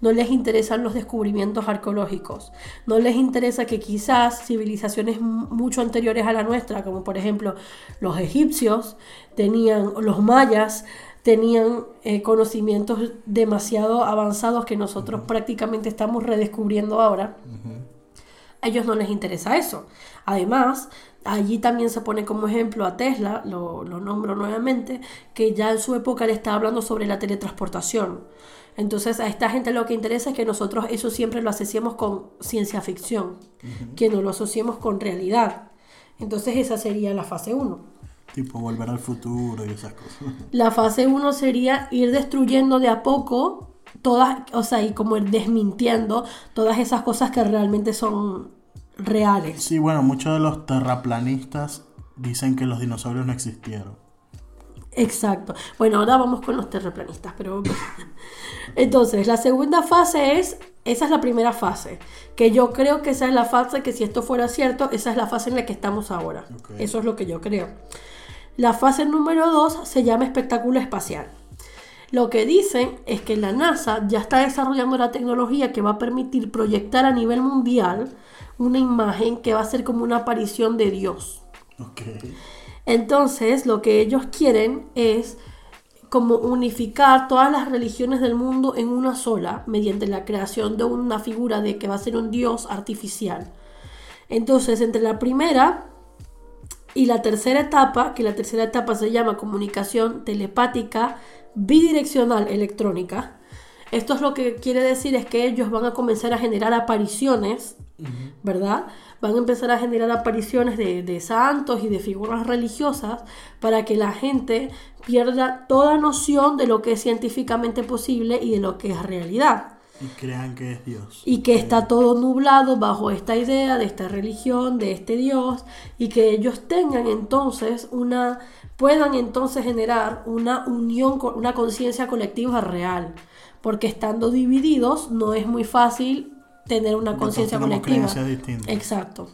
no les interesan los descubrimientos arqueológicos, no les interesa que quizás civilizaciones mucho anteriores a la nuestra, como por ejemplo los egipcios, tenían, los mayas, tenían eh, conocimientos demasiado avanzados que nosotros prácticamente estamos redescubriendo ahora. A ellos no les interesa eso. Además, allí también se pone como ejemplo a Tesla, lo, lo nombro nuevamente, que ya en su época le estaba hablando sobre la teletransportación. Entonces a esta gente lo que interesa es que nosotros eso siempre lo asociemos con ciencia ficción, que no lo asociemos con realidad. Entonces esa sería la fase 1. Tipo volver al futuro y esas cosas. La fase 1 sería ir destruyendo de a poco todas, o sea, y como ir desmintiendo todas esas cosas que realmente son reales. Sí, bueno, muchos de los terraplanistas dicen que los dinosaurios no existieron. Exacto. Bueno, ahora vamos con los terraplanistas, pero entonces la segunda fase es, esa es la primera fase, que yo creo que esa es la fase que si esto fuera cierto, esa es la fase en la que estamos ahora. Ok. Eso es lo que yo creo. La fase número dos se llama espectáculo espacial. Lo que dicen es que la NASA ya está desarrollando la tecnología que va a permitir proyectar a nivel mundial una imagen que va a ser como una aparición de Dios. Entonces, lo que ellos quieren es como unificar todas las religiones del mundo en una sola, mediante la creación de una figura de que va a ser un dios artificial. Entonces, entre la primera y la tercera etapa, que la tercera etapa se llama comunicación telepática bidireccional electrónica, esto es lo que quiere decir es que ellos van a comenzar a generar apariciones, ¿verdad? Van a empezar a generar apariciones de, de santos y de figuras religiosas para que la gente pierda toda noción de lo que es científicamente posible y de lo que es realidad Y crean que es Dios. y que está todo nublado bajo esta idea de esta religión, de este Dios, y que ellos tengan entonces una, puedan entonces generar una unión, una conciencia colectiva real, porque estando divididos no es muy fácil tener una conciencia colectiva. creencias distintas. Exacto.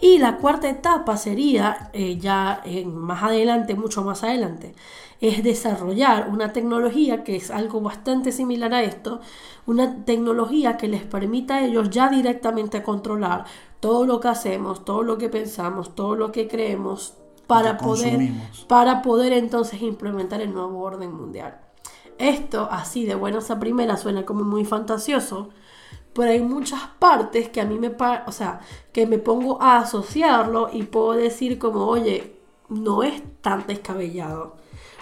Y la cuarta etapa sería, eh, ya en- más adelante, mucho más adelante, es desarrollar una tecnología que es algo bastante similar a esto, una tecnología que les permita a ellos ya directamente controlar todo lo que hacemos, todo lo que pensamos, todo lo que creemos, para poder, para poder entonces implementar el nuevo orden mundial. Esto, así de buenas a primeras, suena como muy fantasioso, pero hay muchas partes que a mí me, o sea, que me pongo a asociarlo y puedo decir como, oye, no es tan descabellado.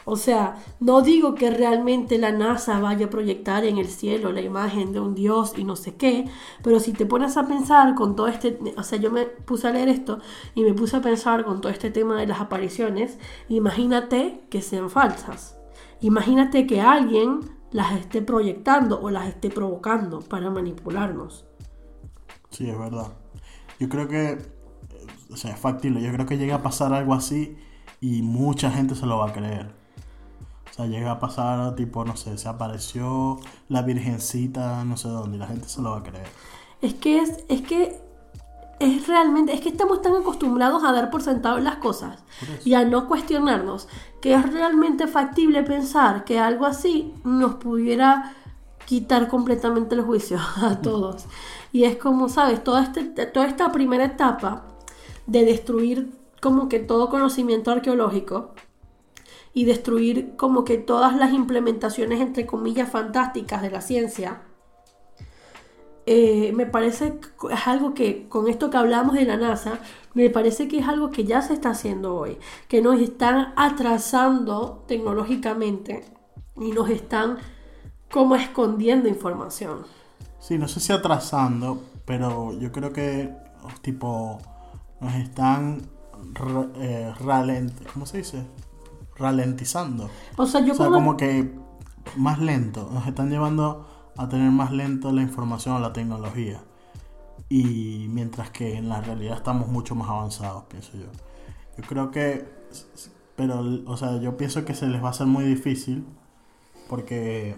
O sea, no digo que realmente la NASA vaya a proyectar en el cielo la imagen de un dios y no sé qué, pero si te pones a pensar con todo este, o sea, yo me puse a leer esto y me puse a pensar con todo este tema de las apariciones, imagínate que sean falsas. Imagínate que alguien las esté proyectando o las esté provocando para manipularnos. Sí, es verdad. Yo creo que, o sea, es factible. Yo creo que llega a pasar algo así y mucha gente se lo va a creer. O sea, llega a pasar, tipo, no sé, se apareció la virgencita, no sé dónde, y la gente se lo va a creer. Es que es, es que es realmente, es que estamos tan acostumbrados a dar por sentado las cosas y a no cuestionarnos que es realmente factible pensar que algo así nos pudiera quitar completamente el juicio a todos. Y es como, ¿sabes? Toda, este, toda esta primera etapa de destruir como que todo conocimiento arqueológico y destruir como que todas las implementaciones, entre comillas, fantásticas de la ciencia, eh, me parece que es algo que, con esto que hablamos de la NASA, me parece que es algo que ya se está haciendo hoy, que nos están atrasando tecnológicamente y nos están como escondiendo información. Sí, no sé si atrasando, pero yo creo que tipo nos están eh, ¿cómo se dice? ralentizando. O sea, yo como que más lento, nos están llevando a tener más lento la información o la tecnología. Y mientras que en la realidad estamos mucho más avanzados, pienso yo. Yo creo que, pero, o sea, yo pienso que se les va a hacer muy difícil porque,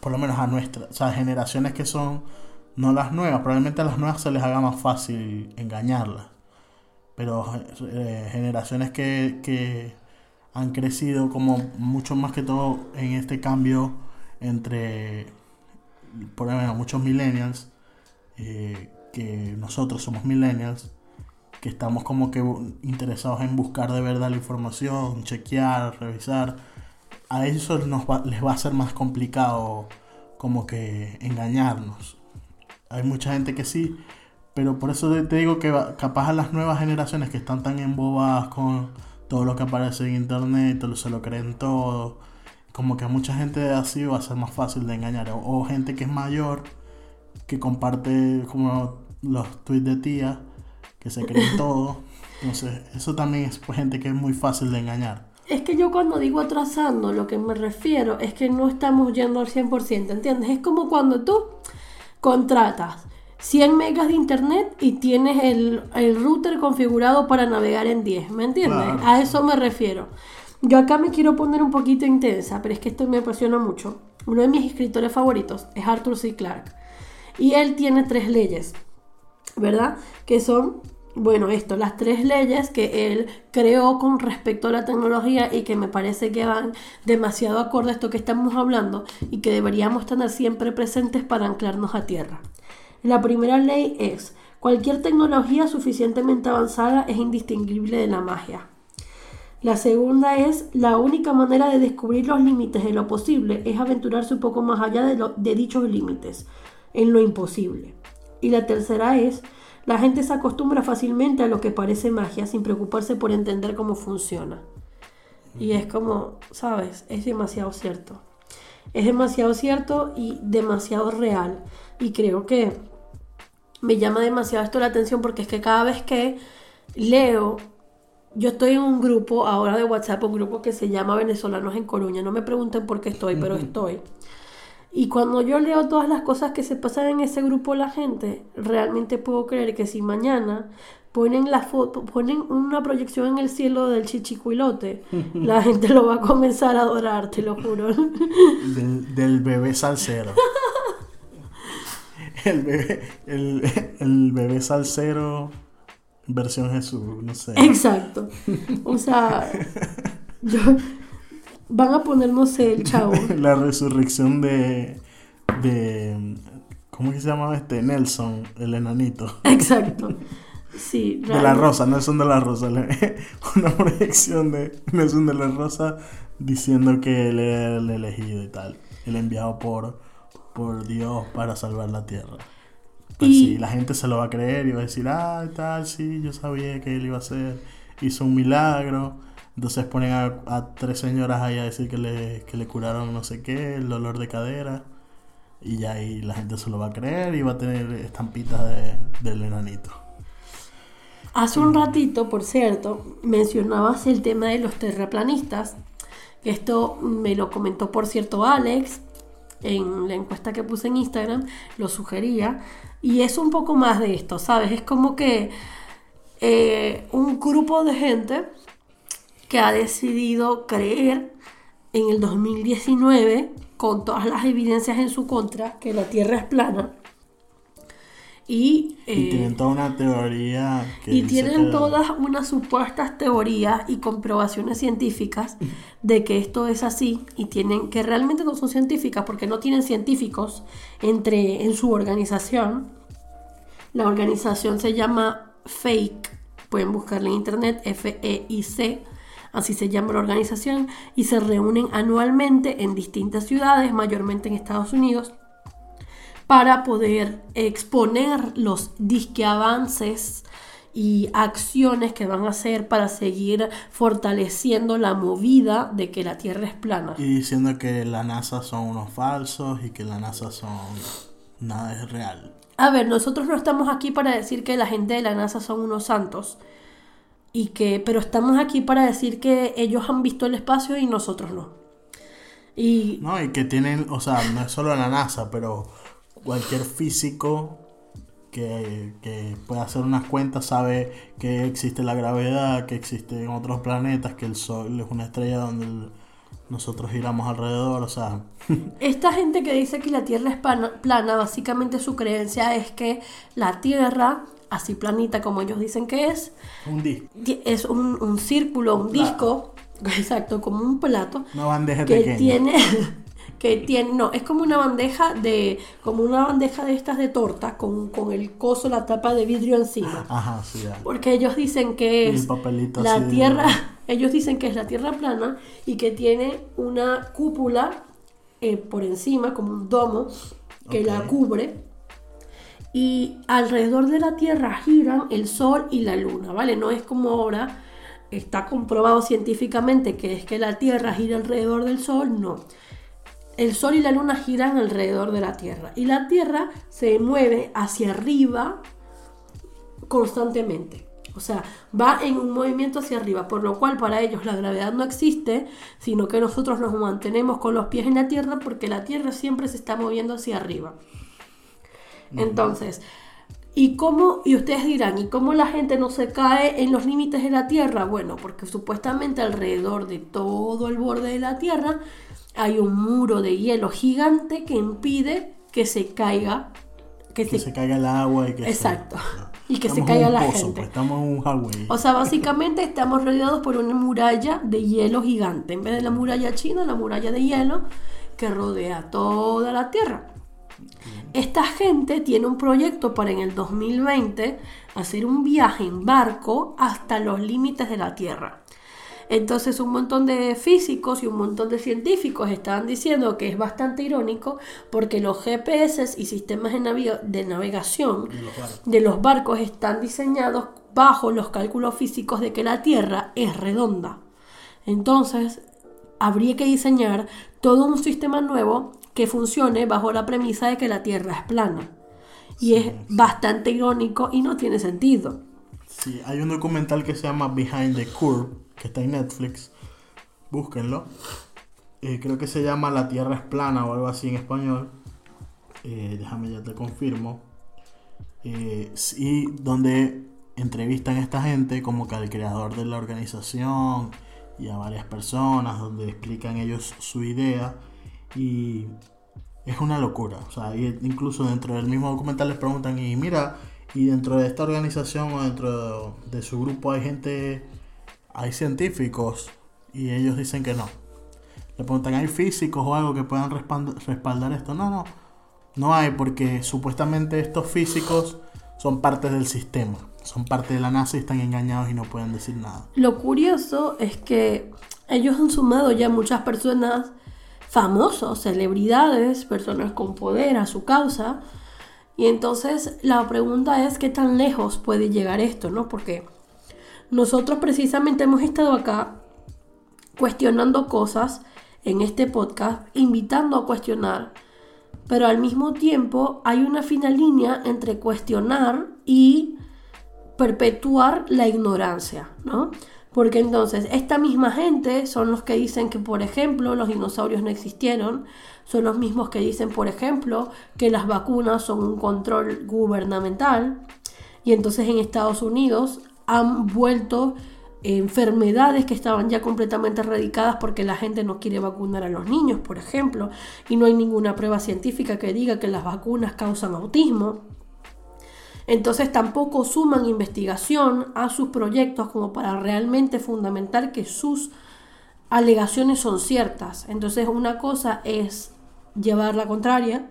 por lo menos a nuestras, o sea, generaciones que son, no las nuevas, probablemente a las nuevas se les haga más fácil engañarlas. Pero eh, generaciones que, que han crecido como mucho más que todo en este cambio entre por ejemplo, muchos millennials, eh, que nosotros somos millennials, que estamos como que interesados en buscar de verdad la información, chequear, revisar, a eso nos les va a ser más complicado como que engañarnos. Hay mucha gente que sí, pero por eso te digo que capaz a las nuevas generaciones que están tan embobadas con todo lo que aparece en internet, se lo creen todo como que a mucha gente así va a ser más fácil de engañar. O, gente que es mayor, que comparte como los tweets de tía, que se creen todo. Entonces, eso también es pues, gente que es muy fácil de engañar. Es que yo cuando digo atrasando, lo que me refiero es que no estamos yendo al 100%, ¿entiendes? Es como cuando tú contratas 100 megas de internet y tienes el, router configurado para navegar en 10, ¿me entiendes? A eso me refiero. Yo acá me quiero poner un poquito intensa, pero es que esto me apasiona mucho. Uno de mis escritores favoritos es Arthur C. Clarke. Y él tiene tres leyes, ¿verdad? Que son, bueno, esto, las tres leyes que él creó con respecto a la tecnología y que me parece que van demasiado acorde a esto que estamos hablando y que deberíamos tener siempre presentes para anclarnos a tierra. La primera ley es, cualquier tecnología suficientemente avanzada es indistinguible de la magia. La segunda es, la única manera de descubrir los límites de lo posible es aventurarse un poco más allá de, dichos límites, en lo imposible. Y la tercera es, la gente se acostumbra fácilmente a lo que parece magia sin preocuparse por entender cómo funciona. Y es como, sabes, es demasiado cierto. Es demasiado cierto y demasiado real. Y creo que me llama demasiado esto la atención porque es que cada vez que leo yo estoy en un grupo ahora de WhatsApp, un grupo que se llama Venezolanos en Coruña. No me pregunten por qué estoy, pero estoy. Y cuando yo leo todas las cosas que se pasan en ese grupo la gente, realmente puedo creer que si mañana ponen la foto, ponen una proyección en el cielo del chichicuilote, la gente lo va a comenzar a adorar, te lo juro. Del, del bebé salsero. el bebé, el, el bebé salsero versión Jesús, no sé. Exacto. O sea, yo, van a poner, no sé, el chavo. La resurrección de, de, ¿cómo que se llamaba este? Nelson, el enanito. Exacto. Sí, De la Rosa, Nelson de la Rosa. Una proyección de Nelson de la Rosa diciendo que él era el elegido y tal. El enviado por, por Dios para salvar la tierra. Pues y... la gente se lo va a creer y va a decir, ah, tal, sí, yo sabía que él iba a hacer, hizo un milagro. Entonces ponen a, a tres señoras ahí a decir que le, que le curaron no sé qué, el dolor de cadera. Y ya ahí la gente se lo va a creer y va a tener estampitas de, del enanito. Hace un ratito, por cierto, mencionabas el tema de los terraplanistas. que Esto me lo comentó, por cierto, Alex en la encuesta que puse en Instagram, lo sugería. Y es un poco más de esto, ¿sabes? Es como que eh, un grupo de gente que ha decidido creer en el 2019, con todas las evidencias en su contra, que la Tierra es plana. Y, Y eh, tienen toda una teoría que y tienen que- todas unas supuestas teorías y comprobaciones científicas de que esto es así y tienen que realmente no son científicas porque no tienen científicos entre en su organización. La organización se llama Fake, pueden buscarla en internet F E I C, así se llama la organización y se reúnen anualmente en distintas ciudades, mayormente en Estados Unidos para poder exponer los disque avances y acciones que van a hacer para seguir fortaleciendo la movida de que la Tierra es plana. Y diciendo que la NASA son unos falsos y que la NASA son... Nada es real. A ver, nosotros no estamos aquí para decir que la gente de la NASA son unos santos. Y que, pero estamos aquí para decir que ellos han visto el espacio y nosotros no. Y No, y que tienen, o sea, no es solo la NASA, pero cualquier físico que, que pueda hacer unas cuentas sabe que existe la gravedad, que existen otros planetas, que el Sol es una estrella donde el- nosotros giramos alrededor, o sea, Esta gente que dice que la Tierra es plana, básicamente su creencia es que la Tierra, así planita como ellos dicen que es, un disco, es un, un círculo, un disco, exacto, como un plato, una bandeja que pequeña. tiene, que tiene, no, es como una bandeja de, como una bandeja de estas de torta, con, con el coso, la tapa de vidrio encima. Ajá, sí, ya. Porque ellos dicen que es papelito la así tierra, ellos dicen que es la tierra plana y que tiene una cúpula eh, por encima, como un domo, que la cubre. Y alrededor de la tierra giran el sol y la luna, ¿vale? No es como ahora, está comprobado científicamente que es que la tierra gira alrededor del sol, no. El sol y la luna giran alrededor de la tierra y la tierra se mueve hacia arriba constantemente. O sea, va en un movimiento hacia arriba, por lo cual para ellos la gravedad no existe, sino que nosotros nos mantenemos con los pies en la tierra porque la tierra siempre se está moviendo hacia arriba. Entonces, ¿y cómo? Y ustedes dirán, ¿y cómo la gente no se cae en los límites de la tierra? Bueno, porque supuestamente alrededor de todo el borde de la tierra hay un muro de hielo gigante que impide que se caiga, que, Que se se caiga el agua y que se- Exacto. Y que se caiga en un la pozo, gente. pues, estamos en un highway. O sea, básicamente estamos rodeados por una muralla de hielo gigante. En vez de la muralla china, la muralla de hielo que rodea toda la Tierra. Esta gente tiene un proyecto para en el 2020 hacer un viaje en barco hasta los límites de la Tierra. Entonces un montón de físicos y un montón de científicos estaban diciendo que es bastante irónico porque los GPS y sistemas de, navegación De los barcos. de los barcos están diseñados bajo los cálculos físicos de que la Tierra es redonda. Entonces, habría que diseñar todo un sistema nuevo que funcione bajo la premisa de que la Tierra es plana. Y es bastante irónico y no tiene sentido. Sí, hay un documental que se llama Behind the Curve, que está en Netflix. Búsquenlo. Eh, creo que se llama La Tierra es plana o algo así en español. Eh, déjame ya te confirmo. Eh, sí, donde entrevistan a esta gente como que al creador de la organización y a varias personas, donde explican ellos su idea. Y es una locura. O sea, y incluso dentro del mismo documental les preguntan, y mira, y dentro de esta organización o dentro de su grupo hay gente, hay científicos, y ellos dicen que no. Le preguntan, ¿hay físicos o algo que puedan respald- respaldar esto? No, no. No hay, porque supuestamente estos físicos son parte del sistema. Son parte de la NASA y están engañados y no pueden decir nada. Lo curioso es que ellos han sumado ya muchas personas famosos, celebridades, personas con poder a su causa. Y entonces la pregunta es qué tan lejos puede llegar esto, ¿no? Porque nosotros precisamente hemos estado acá cuestionando cosas en este podcast, invitando a cuestionar, pero al mismo tiempo hay una fina línea entre cuestionar y perpetuar la ignorancia, ¿no? Porque entonces esta misma gente son los que dicen que, por ejemplo, los dinosaurios no existieron, son los mismos que dicen, por ejemplo, que las vacunas son un control gubernamental, y entonces en Estados Unidos han vuelto enfermedades que estaban ya completamente erradicadas porque la gente no quiere vacunar a los niños, por ejemplo, y no hay ninguna prueba científica que diga que las vacunas causan autismo. Entonces tampoco suman investigación a sus proyectos como para realmente fundamentar que sus alegaciones son ciertas. Entonces una cosa es llevar la contraria,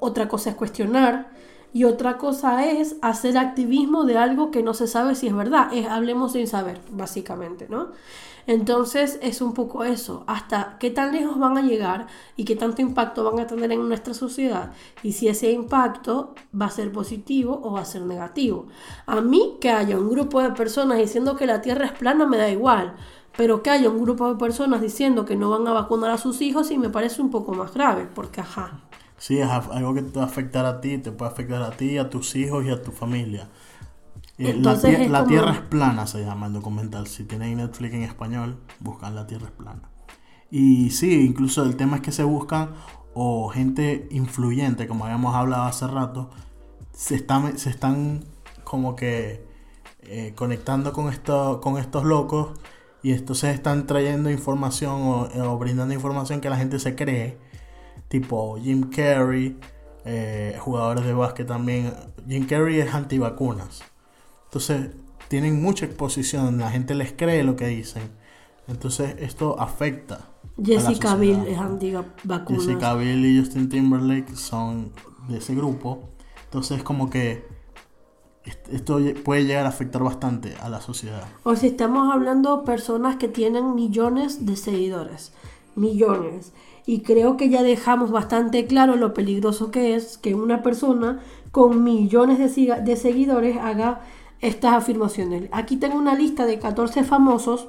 otra cosa es cuestionar, y otra cosa es hacer activismo de algo que no se sabe si es verdad. Hablemos sin saber, básicamente, ¿no? Entonces es un poco eso, hasta qué tan lejos van a llegar y qué tanto impacto van a tener en nuestra sociedad y si ese impacto va a ser positivo o va a ser negativo. A mí que haya un grupo de personas diciendo que la Tierra es plana me da igual, pero que haya un grupo de personas diciendo que no van a vacunar a sus hijos y me parece un poco más grave, porque ajá. Sí, es algo que te va a afectar a ti, te puede afectar a ti, a tus hijos y a tu familia. Eh, la, Tierra es plana, se llama el documental. Si tienen Netflix en español, buscan La Tierra es plana. Y sí, incluso el tema es que se buscan o gente influyente, como habíamos hablado hace rato, se están, se están como que eh, conectando con, esto, con estos locos y entonces están trayendo información o, o brindando información que la gente se cree tipo Jim Carrey, eh, jugadores de básquet también. Jim Carrey es antivacunas. Entonces, tienen mucha exposición, la gente les cree lo que dicen. Entonces, esto afecta. Jessica Biel es antivacunas. Jessica Biel y Justin Timberlake son de ese grupo. Entonces, como que esto puede llegar a afectar bastante a la sociedad. O si estamos hablando de personas que tienen millones de seguidores. Millones y creo que ya dejamos bastante claro lo peligroso que es que una persona con millones de, seguidores haga estas afirmaciones. Aquí tengo una lista de 14 famosos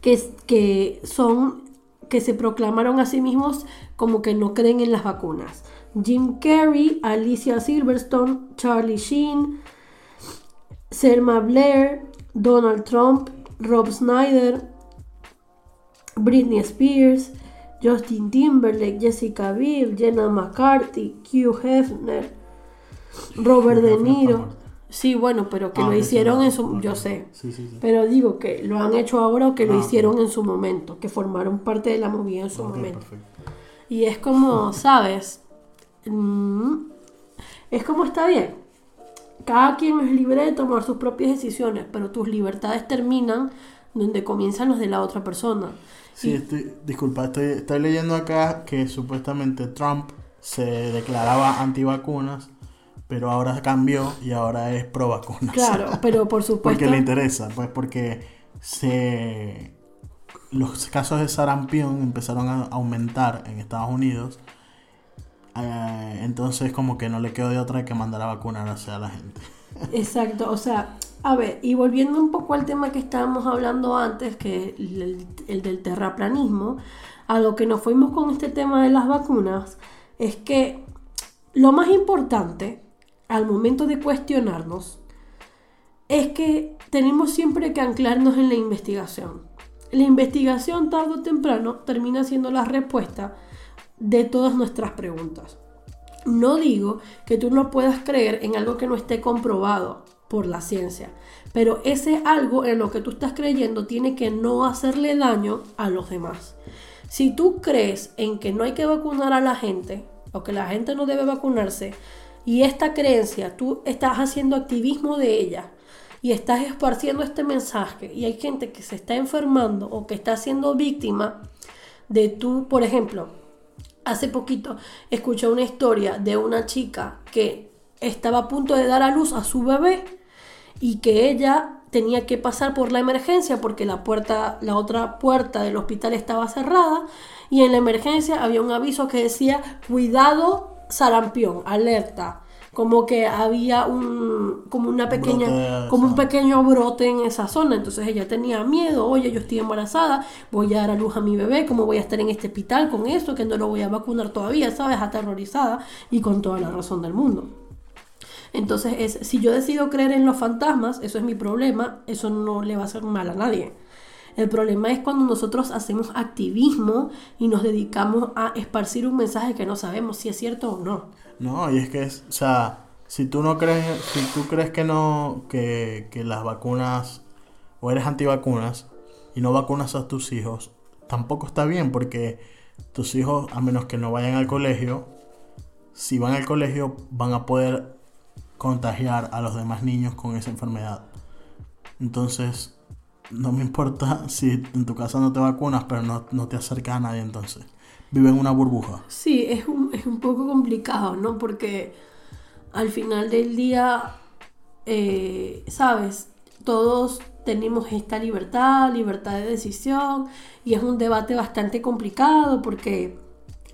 que, que son que se proclamaron a sí mismos como que no creen en las vacunas. Jim Carrey, Alicia Silverstone, Charlie Sheen, Selma Blair, Donald Trump, Rob Snyder, Britney Spears, Justin Timberlake, Jessica Biel, Jenna McCarthy, Hugh Hefner, Robert De Niro. Sí, bueno, pero que ah, lo hicieron en su... Yo sé. Pero digo que lo han hecho ahora o que lo ah, hicieron en su momento, que formaron parte de la movida en su momento. Y es como, ¿sabes? Mm, es como está bien. Cada quien es libre de tomar sus propias decisiones, pero tus libertades terminan donde comienzan los de la otra persona. Sí, estoy, disculpa, estoy, estoy leyendo acá que supuestamente Trump se declaraba antivacunas, pero ahora cambió y ahora es pro vacunas. Claro, pero por supuesto. porque le interesa, pues porque se los casos de sarampión empezaron a aumentar en Estados Unidos. Eh, entonces como que no le quedó de otra que mandar a vacunar a la gente. Exacto, o sea, a ver, y volviendo un poco al tema que estábamos hablando antes, que el, el, del terraplanismo, a lo que nos fuimos con este tema de las vacunas, es que lo más importante al momento de cuestionarnos es que tenemos siempre que anclarnos en la investigación. La investigación tarde o temprano termina siendo la respuesta de todas nuestras preguntas. No digo que tú no puedas creer en algo que no esté comprobado por la ciencia, pero ese algo en lo que tú estás creyendo tiene que no hacerle daño a los demás. Si tú crees en que no hay que vacunar a la gente o que la gente no debe vacunarse y esta creencia tú estás haciendo activismo de ella y estás esparciendo este mensaje y hay gente que se está enfermando o que está siendo víctima de tú, por ejemplo, hace poquito escuché una historia de una chica que estaba a punto de dar a luz a su bebé y que ella tenía que pasar por la emergencia porque la puerta, la otra puerta del hospital estaba cerrada y en la emergencia había un aviso que decía cuidado sarampión, alerta como que había un como una pequeña Brote, como un pequeño brote en esa zona. Entonces ella tenía miedo oye yo estoy embarazada voy a dar a luz a mi bebé cómo voy a estar en este hospital con eso que no lo voy a vacunar todavía sabes aterrorizada y con toda la razón del mundo entonces es si yo decido creer en los fantasmas eso es mi problema eso no le va a hacer mal a nadie el problema es cuando nosotros hacemos activismo y nos dedicamos a esparcir un mensaje que no sabemos si es cierto o no. No, y es que es, o sea, si tú no crees, si tú crees que no, que, que las vacunas, o eres antivacunas y no vacunas a tus hijos, tampoco está bien porque tus hijos, a menos que no vayan al colegio, si van al colegio van a poder contagiar a los demás niños con esa enfermedad. Entonces, no me importa si en tu casa no te vacunas, pero no, no te acercas a nadie entonces. Vive en una burbuja. Sí, es un, es un poco complicado, ¿no? Porque al final del día, eh, ¿sabes? Todos tenemos esta libertad, libertad de decisión, y es un debate bastante complicado porque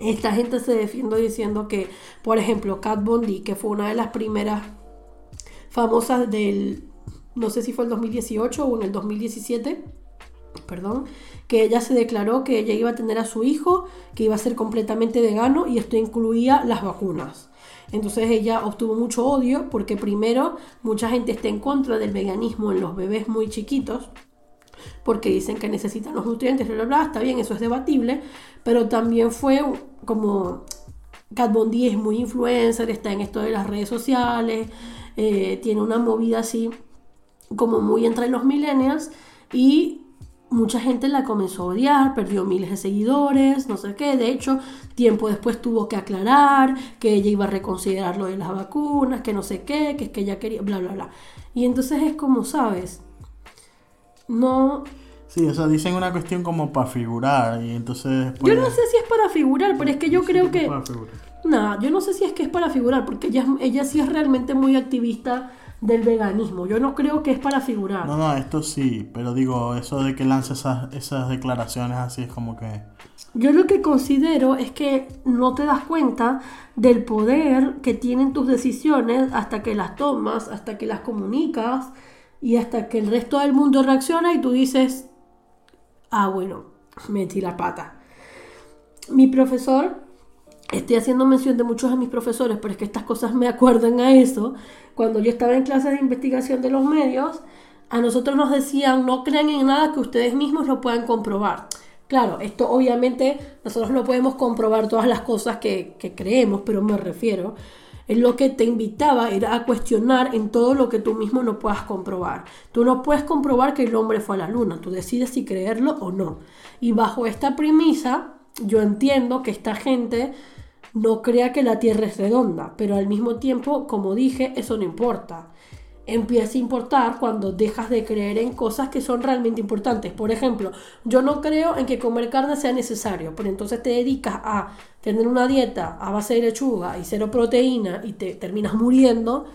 esta gente se defiende diciendo que, por ejemplo, Kat Von D, que fue una de las primeras famosas del, no sé si fue el 2018 o en el 2017, perdón, que ella se declaró que ella iba a tener a su hijo, que iba a ser completamente vegano y esto incluía las vacunas. Entonces ella obtuvo mucho odio porque primero mucha gente está en contra del veganismo en los bebés muy chiquitos porque dicen que necesitan los nutrientes, bla, bla, bla, está bien, eso es debatible, pero también fue como Kat Von D es muy influencer, está en esto de las redes sociales, eh, tiene una movida así como muy entre los millennials y mucha gente la comenzó a odiar, perdió miles de seguidores, no sé qué. De hecho, tiempo después tuvo que aclarar que ella iba a reconsiderar lo de las vacunas, que no sé qué, que es que ella quería, bla, bla, bla. Y entonces es como, ¿sabes? No, Sí, o sea, dicen una cuestión como para figurar y entonces después... yo no sé si es para figurar, pero es que yo creo que... Nada, yo no sé si es que es para figurar, porque ella, ella sí es realmente muy activista del veganismo. Yo no creo que es para figurar. No, no, esto sí, pero digo, eso de que esas, esas declaraciones así es como que... Yo lo que considero es que no te das cuenta del poder que tienen tus decisiones hasta que las tomas, hasta que las comunicas y hasta que el resto del mundo reacciona y tú dices, ah, bueno, metí la pata. Mi profesor, estoy haciendo mención de muchos de mis profesores, pero es que estas cosas me acuerdan a eso. Cuando yo estaba en clases de investigación de los medios, a nosotros nos decían, no crean en nada que ustedes mismos lo puedan comprobar. Claro, esto obviamente nosotros no podemos comprobar todas las cosas que, creemos, pero me refiero, en lo que te invitaba era a cuestionar en todo lo que tú mismo no puedas comprobar. Tú no puedes comprobar que el hombre fue a la luna, tú decides si creerlo o no. Y bajo esta premisa, yo entiendo que esta gente no crea que la Tierra es redonda, pero al mismo tiempo, como dije, eso no importa. Empieza a importar cuando dejas de creer en cosas que son realmente importantes. Por ejemplo, yo no creo en que comer carne sea necesario, pero entonces te dedicas a tener una dieta a base de lechuga y cero proteína y te terminas muriendo,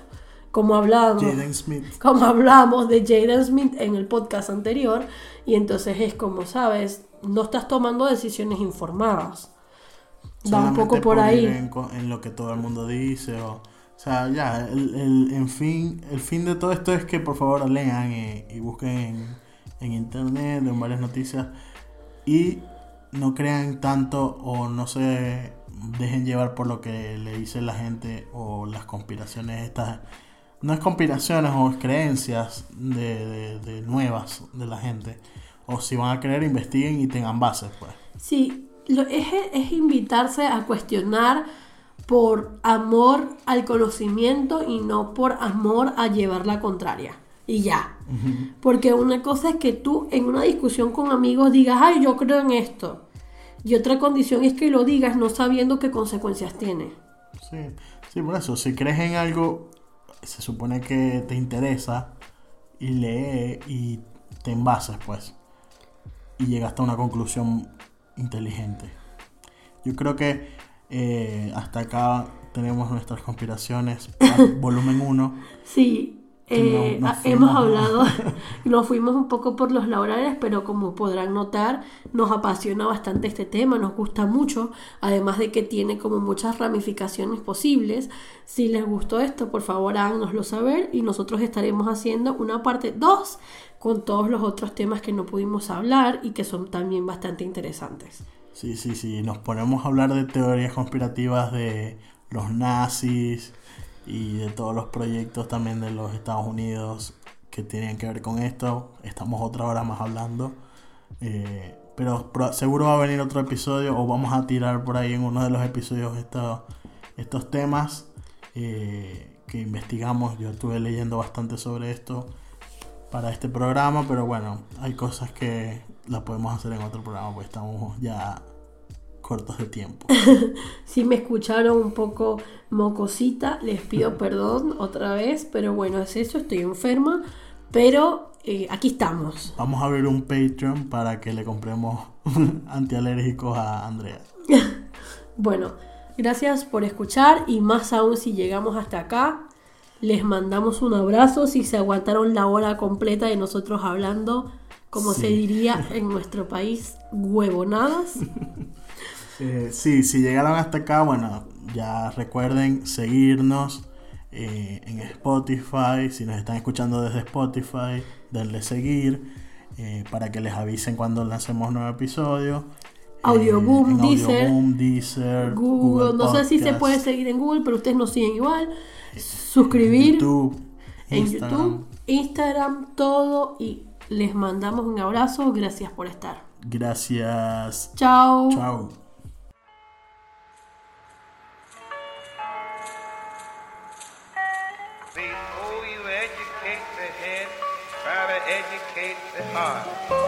como hablamos, Smith. como hablamos de Jaden Smith en el podcast anterior, y entonces es como, sabes, no estás tomando decisiones informadas. Va un poco por ahí. En, en lo que todo el mundo dice o... O sea, ya, el, el, en fin, el fin de todo esto es que por favor lean y, y busquen en, en internet, en varias noticias y no crean tanto o no se dejen llevar por lo que le dice la gente o las conspiraciones estas. No es conspiraciones o es creencias de, de- de nuevas de la gente. O si van a creer, investiguen y tengan bases, pues. Sí, es, es invitarse a cuestionar por amor al conocimiento y no por amor a llevar la contraria. Y ya. Porque una cosa es que tú en una discusión con amigos digas, ay, yo creo en esto. Y otra condición es que lo digas no sabiendo qué consecuencias tiene. Sí, sí, por eso, si crees en algo, se supone que te interesa y lee y te envasas, pues. Y llegaste a una conclusión inteligente. Yo creo que eh, hasta acá tenemos nuestras conspiraciones, volumen 1. Sí, Eh, No- ah, hemos hablado, nos fuimos un poco por los laborales, pero como podrán notar, nos apasiona bastante este tema, nos gusta mucho, además de que tiene como muchas ramificaciones posibles. Si les gustó esto, por favor háganoslo saber y nosotros estaremos haciendo una parte 2 con todos los otros temas que no pudimos hablar y que son también bastante interesantes. Sí, sí, sí. Nos ponemos a hablar de teorías conspirativas de los nazis y de todos los proyectos también de los Estados Unidos que tienen que ver con esto. Estamos otra hora más hablando. Eh, pero seguro va a venir otro episodio o vamos a tirar por ahí en uno de los episodios estos, estos temas eh, que investigamos. Yo estuve leyendo bastante sobre esto para este programa, pero bueno, hay cosas que las podemos hacer en otro programa, pues estamos ya cortos de tiempo. Si me escucharon un poco mocosita, les pido perdón otra vez, pero bueno, es eso, estoy enferma, pero eh, aquí estamos. Vamos a abrir un Patreon para que le compremos antialérgicos a Andrea. Bueno, gracias por escuchar y más aún si llegamos hasta acá, les mandamos un abrazo si se aguantaron la hora completa de nosotros hablando, como Sí. se diría en nuestro país, huevonadas. Eh, sí, si llegaron hasta acá, bueno, ya recuerden seguirnos eh, en Spotify. Si nos están escuchando desde Spotify, denle seguir eh, para que les avisen cuando lancemos nuevo episodio. Audioboom, en Deezer, Deezer, Google, no sé si se puede seguir en Google, pero ustedes nos siguen igual. Suscribir. YouTube, en Instagram. YouTube, Instagram, todo y les mandamos un abrazo. Gracias por estar. Gracias. Chao. Chao. time.